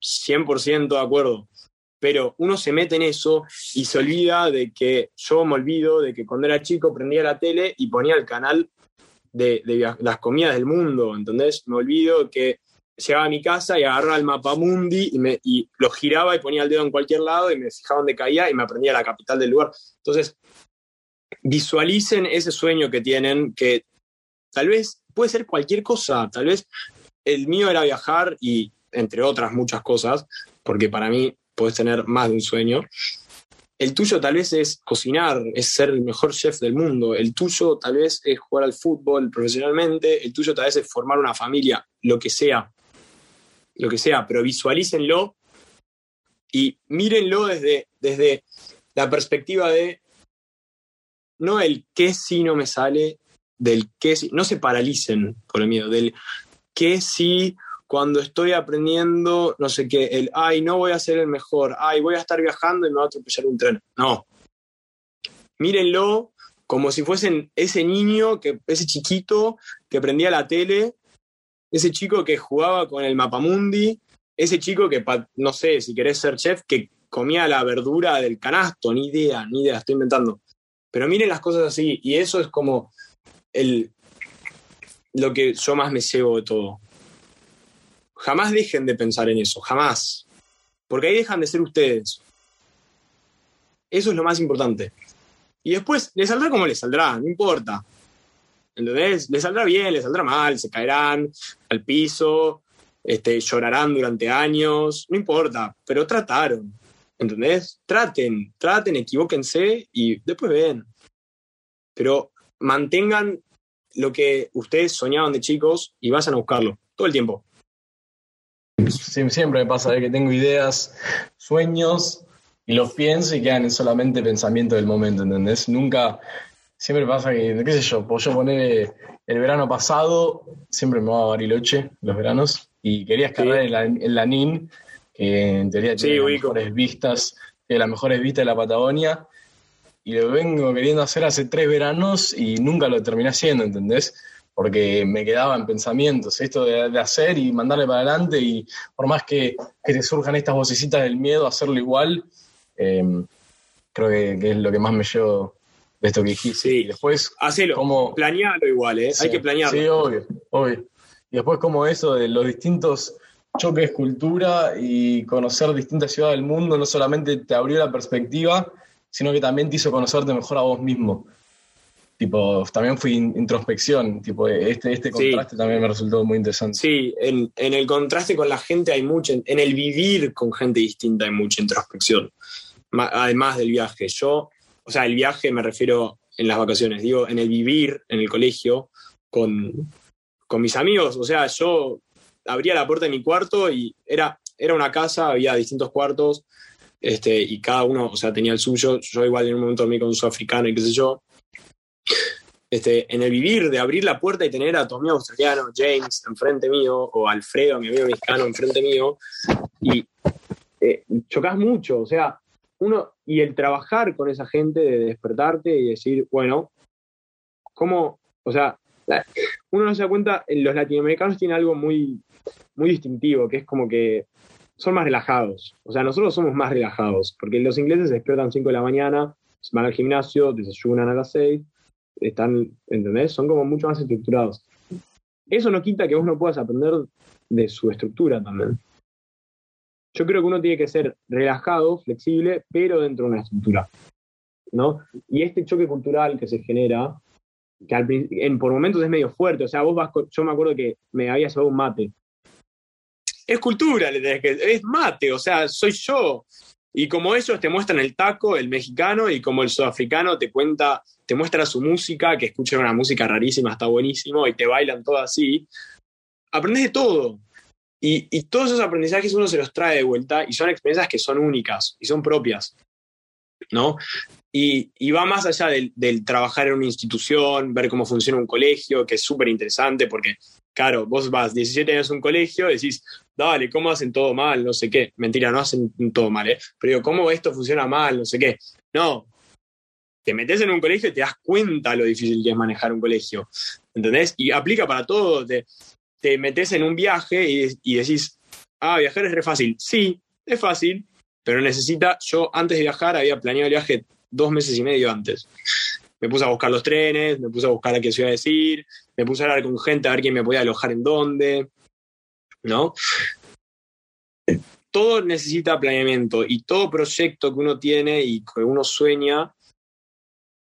100% de acuerdo, pero uno se mete en eso y se olvida de que yo me olvido de que cuando era chico prendía la tele y ponía el canal de, de las comidas del mundo, ¿entendés? Me olvido que llegaba a mi casa y agarraba el mapa mundi y, me, y lo giraba y ponía el dedo en cualquier lado y me fijaba dónde caía y me aprendía la capital del lugar. Entonces, visualicen ese sueño que tienen, que tal vez puede ser cualquier cosa, tal vez el mío era viajar y entre otras muchas cosas, porque para mí puedes tener más de un sueño. El tuyo tal vez es cocinar, es ser el mejor chef del mundo. El tuyo tal vez es jugar al fútbol profesionalmente. El tuyo tal vez es formar una familia, lo que sea. Lo que sea, pero visualícenlo y mírenlo desde, desde la perspectiva de no el qué si no me sale, del qué si, no se paralicen por el miedo, del qué si cuando estoy aprendiendo, no sé qué, el, ay, no voy a ser el mejor, ay, voy a estar viajando y me va a atropellar un tren. No. Mírenlo como si fuesen ese niño, que, ese chiquito que prendía la tele, ese chico que jugaba con el mapamundi, ese chico que, no sé, si querés ser chef, que comía la verdura del canasto, ni idea, ni idea, estoy inventando. Pero miren las cosas así, y eso es como el, lo que yo más me llevo de todo. Jamás dejen de pensar en eso, jamás. Porque ahí dejan de ser ustedes. Eso es lo más importante. Y después, les saldrá como les saldrá, no importa. ¿Entendés? Les saldrá bien, les saldrá mal, se caerán al piso, este, llorarán durante años, no importa, pero trataron. ¿Entendés? Traten, traten, equivóquense y después ven. Pero mantengan lo que ustedes soñaban de chicos y vayan a buscarlo todo el tiempo siempre me pasa que tengo ideas, sueños y los pienso y quedan en solamente pensamiento del momento, ¿entendés? Nunca, siempre pasa que, qué sé yo, puedo yo poner el verano pasado, siempre me va a Bariloche los veranos y quería escalar en, la, en la NIN, que en teoría tiene las mejores vistas, tiene las mejores vistas de la Patagonia y lo vengo queriendo hacer hace tres veranos y nunca lo terminé haciendo, ¿entendés? porque me quedaba en pensamientos, esto de, hacer y mandarle para adelante y por más que, te surjan estas vocecitas del miedo, hacerlo igual, em, creo que, es lo que más me llevo de esto que dijiste. Sí, y después, hacelo, como, planealo igual, ¿eh? hay que planearlo. Sí, obvio, obvio. Y después como eso de los distintos choques cultura y conocer distintas ciudades del mundo no solamente te abrió la perspectiva, sino que también te hizo conocerte mejor a vos mismo tipo, también fui introspección, tipo, este, este contraste también me resultó muy interesante. Sí, en, en, el contraste con la gente hay mucho, en el vivir con gente distinta hay mucha introspección, además del viaje. Yo, o sea, el viaje me refiero en las vacaciones, digo, en el vivir en el colegio con, con mis amigos, o sea, yo abría la puerta de mi cuarto y era, era una casa, había distintos cuartos, este, y cada uno, o sea, tenía el suyo, yo igual en un momento dormí con un sudafricano y qué sé yo, este, en el vivir de abrir la puerta y tener a tu amigo australiano, James, enfrente mío, o Alfredo, mi amigo mexicano, enfrente mío, y eh, chocas mucho, o sea, uno, y el trabajar con esa gente, de despertarte y decir, bueno, ¿cómo? O sea, uno no se da cuenta, los latinoamericanos tienen algo muy, muy distintivo, que es como que son más relajados. O sea, nosotros somos más relajados, porque los ingleses se despiertan 5 de la mañana, van al gimnasio, desayunan a las 6, están, ¿entendés? Son como mucho más estructurados. Eso no quita que vos no puedas aprender de su estructura también. Yo creo que uno tiene que ser relajado, flexible, pero dentro de una estructura. ¿no? Y este choque cultural que se genera, que en, por momentos es medio fuerte, o sea, vos vas, yo me acuerdo que me había llevado un mate. Es cultura, es mate, o sea, soy yo. Y como ellos te muestran el taco, el mexicano, y como el sudafricano te cuenta, te muestra su música, que escuchan una música rarísima, está buenísimo, y te bailan todo así, aprendes de todo. Y, y, todos esos aprendizajes uno se los trae de vuelta y son experiencias que son únicas y son propias. ¿no? Y, y va más allá del, del, trabajar en una institución, ver cómo funciona un colegio, que es súper interesante porque, claro, vos vas 17 años a un colegio y decís, dale, ¿cómo hacen todo mal? No sé qué. Mentira, no hacen todo mal, ¿eh? Pero digo, ¿cómo esto funciona mal? No sé qué. No. Te metes en un colegio y te das cuenta lo difícil que es manejar un colegio. ¿Entendés? Y aplica para todo. Te metes en un viaje y, y decís, ah, viajar es re fácil. Sí, es fácil, pero necesita, yo antes de viajar había planeado el viaje dos meses y medio antes. Me puse a buscar los trenes, me puse a buscar a qué ciudad decir, me puse a hablar con gente a ver quién me podía alojar en dónde, ¿no? Todo necesita planeamiento y todo proyecto que uno tiene y que uno sueña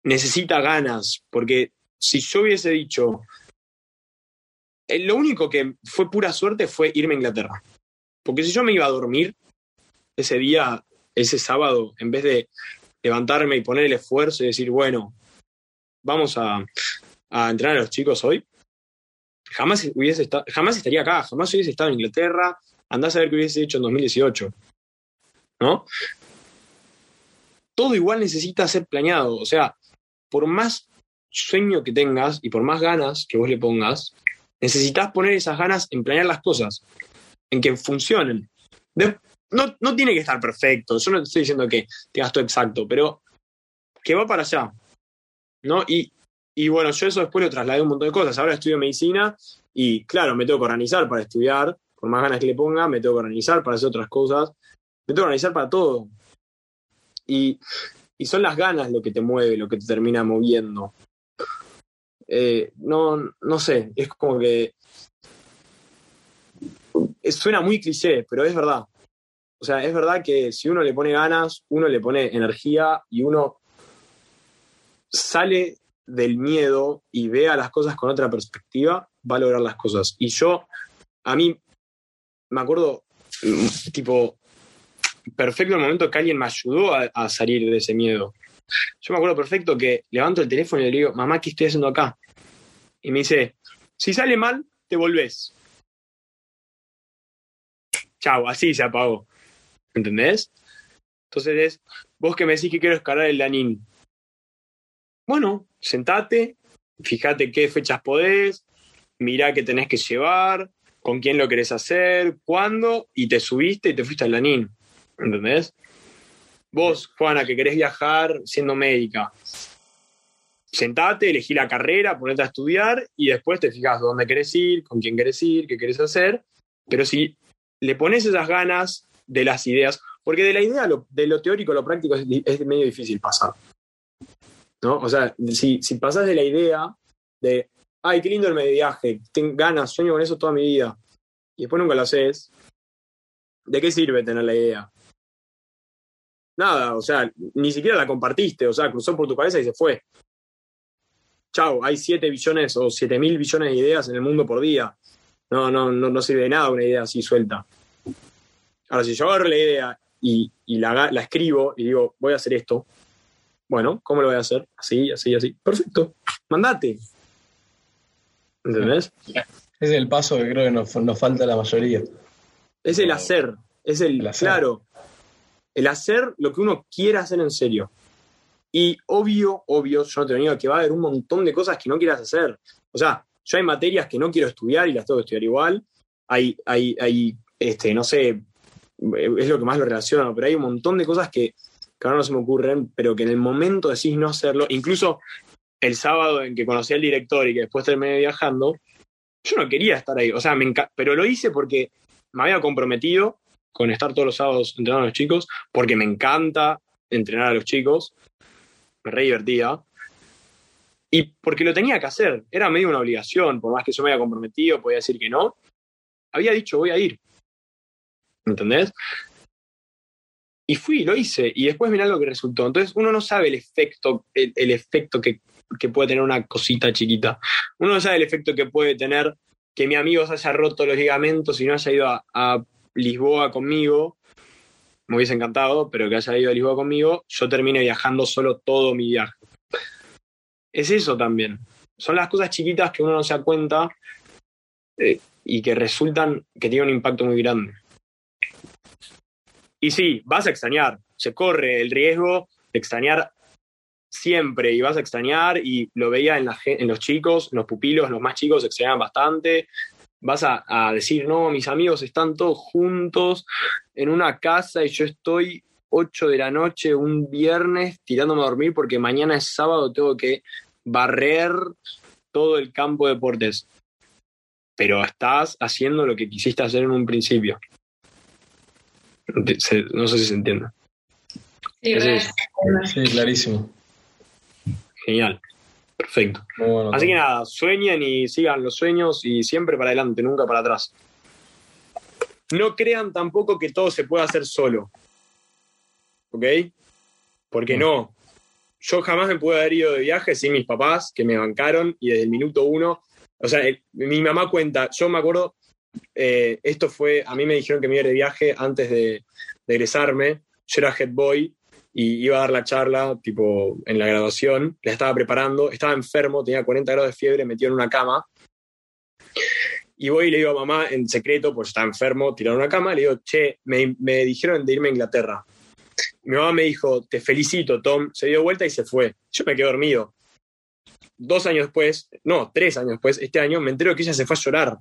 necesita ganas, porque si yo hubiese dicho, lo único que fue pura suerte fue irme a Inglaterra, porque si yo me iba a dormir, ese día, ese sábado, en vez de levantarme y poner el esfuerzo y decir, bueno, vamos a, a entrenar a los chicos hoy, jamás, hubiese estado, jamás estaría acá, jamás hubiese estado en Inglaterra, andás a ver qué hubiese hecho en 2018. ¿No? Todo igual necesita ser planeado. O sea, por más sueño que tengas y por más ganas que vos le pongas, necesitas poner esas ganas en planear las cosas, en que funcionen. No, no tiene que estar perfecto, yo no te estoy diciendo que te gasto exacto, pero que va para allá. ¿no? Y, y bueno, yo eso después lo trasladé un montón de cosas. Ahora estudio medicina y claro, me tengo que organizar para estudiar, por más ganas que le ponga, me tengo que organizar para hacer otras cosas, me tengo que organizar para todo. Y, y son las ganas lo que te mueve, lo que te termina moviendo. Eh, no, no sé, es como que suena muy cliché, pero es verdad. O sea, es verdad que si uno le pone ganas, uno le pone energía y uno sale del miedo y ve a las cosas con otra perspectiva, va a lograr las cosas. Y yo, a mí, me acuerdo, mm, tipo, perfecto el momento que alguien me ayudó a, salir de ese miedo. Yo me acuerdo perfecto que levanto el teléfono y le digo, mamá, ¿qué estoy haciendo acá? Y me dice, si sale mal, te volvés. Chao, así se apagó. ¿Entendés? Entonces es, vos que me decís que quiero escalar el Lanín. Bueno, sentate, fíjate qué fechas podés, mirá qué tenés que llevar, con quién lo querés hacer, cuándo, y te subiste y te fuiste al Lanín. ¿Entendés? Vos, Juana, que querés viajar siendo médica, sentate, elegí la carrera, ponete a estudiar y después te fijas dónde querés ir, con quién querés ir, qué querés hacer. Pero si le pones esas ganas de las ideas, porque de la idea, de lo teórico a lo práctico es, medio difícil pasar. ¿No? O sea, si, si pasas de la idea de, ay, qué lindo el viaje, tengo ganas, sueño con eso toda mi vida, y después nunca lo haces, ¿de qué sirve tener la idea? Nada, o sea, ni siquiera la compartiste, o sea, cruzó por tu cabeza y se fue. Chao, hay 7 billones o 7 mil billones de ideas en el mundo por día. No, no, no, no sirve de nada una idea así suelta. Ahora, si yo agarro la idea y, y la, la, escribo y digo, voy a hacer esto, bueno, ¿cómo lo voy a hacer? Así, así, así. Perfecto, mandate. ¿Entendés? Es el paso que creo que nos, nos falta a la mayoría. Es el hacer, es el, el hacer. claro, el hacer lo que uno quiera hacer en serio. Y obvio, obvio, yo no te niego, que va a haber un montón de cosas que no quieras hacer. O sea, yo hay materias que no quiero estudiar y las tengo que estudiar igual. Hay, hay, hay este, no sé, es lo que más lo relaciono, pero hay un montón de cosas que, que ahora no se me ocurren, pero que en el momento decís no hacerlo, incluso el sábado en que conocí al director y que después terminé viajando, yo no quería estar ahí, o sea, me pero lo hice porque me había comprometido con estar todos los sábados entrenando a los chicos, porque me encanta entrenar a los chicos, me re divertía, y porque lo tenía que hacer, era medio una obligación, por más que yo me había comprometido, podía decir que no, había dicho voy a ir, ¿entendés? Y fui, lo hice, y después mirá lo que resultó. Entonces uno no sabe el efecto, el, efecto que, que, puede tener una cosita chiquita. Uno no sabe el efecto que puede tener que mi amigo se haya roto los ligamentos y no haya ido a Lisboa conmigo, me hubiese encantado, pero que haya ido a Lisboa conmigo, yo termine viajando solo todo mi viaje. Es eso también. Son las cosas chiquitas que uno no se da cuenta eh, y que resultan que tienen un impacto muy grande. Y sí, vas a extrañar, se corre el riesgo de extrañar siempre y vas a extrañar y lo veía en, la, en los chicos, en los pupilos, los más chicos extrañaban bastante, vas a, decir, no, mis amigos están todos juntos en una casa y yo estoy 8 de la noche un viernes tirándome a dormir porque mañana es sábado, tengo que barrer todo el campo de deportes. Pero estás haciendo lo que quisiste hacer en un principio. No sé si se entiende. sí clarísimo. Genial. Perfecto. Así que nada, sueñen y sigan los sueños y siempre para adelante, nunca para atrás. No crean tampoco que todo se puede hacer solo. ¿Ok? Porque no. Yo jamás me pude haber ido de viaje sin mis papás, que me bancaron, y desde el minuto uno. O sea, mi mamá cuenta, yo me acuerdo, eh, esto fue, a mí me dijeron que me iba de viaje antes de, de egresarme. Yo era head boy y iba a dar la charla, tipo, en la graduación, la estaba preparando, estaba enfermo, tenía 40 grados de fiebre, metido en una cama. Y voy y le digo a mamá en secreto, pues estaba enfermo, tirado en una cama, le digo, che, me, me dijeron de irme a Inglaterra. Mi mamá me dijo, te felicito, Tom. Se dio vuelta y se fue. Yo me quedé dormido. Dos años después, no, tres años después, este año, me entero que ella se fue a llorar.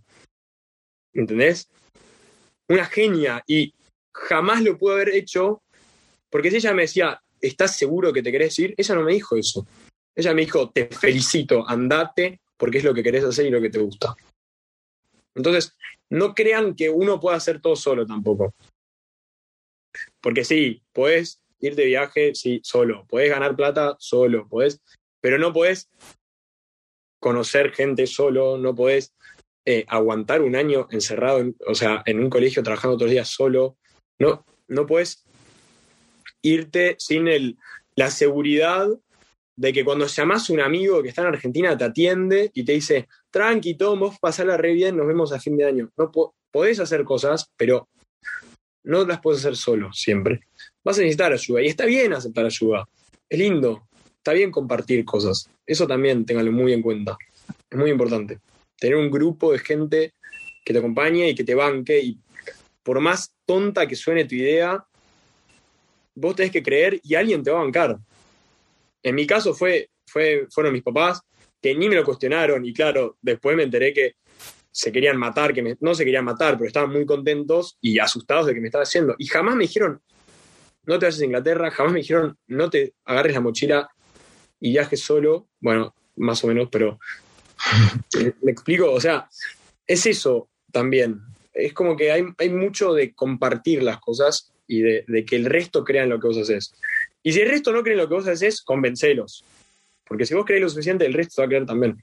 ¿Entendés? Una genia. Y jamás lo pudo haber hecho porque si ella me decía, ¿estás seguro que te querés ir? Ella no me dijo eso. Ella me dijo, te felicito, andate porque es lo que querés hacer y lo que te gusta. Entonces, no crean que uno pueda hacer todo solo tampoco. Porque sí, puedes ir de viaje, sí, solo. Puedes ganar plata solo, puedes, pero no puedes conocer gente solo, no puedes eh, aguantar un año encerrado, o sea, en un colegio trabajando todos los días solo. No, no puedes irte sin el, la seguridad de que cuando llamas a un amigo que está en Argentina te atiende y te dice, tranqui, todo, vos pasarla re bien, nos vemos a fin de año. No podés hacer cosas, pero no las puedes hacer solo siempre. Vas a necesitar ayuda y está bien aceptar ayuda. Es lindo, está bien compartir cosas. Eso también téngalo muy en cuenta. Es muy importante. Tener un grupo de gente que te acompañe y que te banque y por más tonta que suene tu idea, vos tenés que creer y alguien te va a bancar. En mi caso fue, fue, fueron mis papás que ni me lo cuestionaron y claro, después me enteré que se querían matar, que no se querían matar, pero estaban muy contentos y asustados de que me estaba haciendo. Y jamás me dijeron, no te vayas a Inglaterra, jamás me dijeron, no te agarres la mochila y viajes solo. Bueno, más o menos, pero (laughs) me explico, o sea, es eso también. Es como que hay, hay mucho de compartir las cosas y de, que el resto crea en lo que vos haces. Y si el resto no cree en lo que vos haces, convencelos. Porque si vos crees lo suficiente, el resto va a creer también.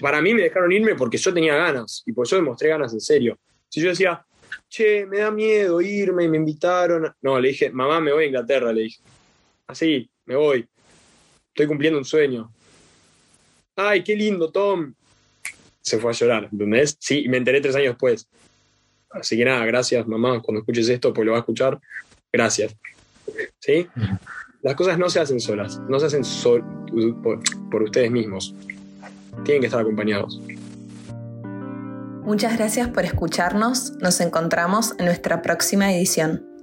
Para mí me dejaron irme porque yo tenía ganas y porque yo demostré ganas en serio. Si yo decía, che, me da miedo irme y me invitaron. No, le dije, mamá, me voy a Inglaterra, le dije. Así, me voy. Estoy cumpliendo un sueño. Ay, qué lindo, Tom. Se fue a llorar, ¿entendés? Sí, me enteré tres años después. Así que nada, gracias mamá, cuando escuches esto, pues lo va a escuchar, gracias. ¿Sí? Las cosas no se hacen solas, no se hacen por, por ustedes mismos. Tienen que estar acompañados. Muchas gracias por escucharnos. Nos encontramos en nuestra próxima edición.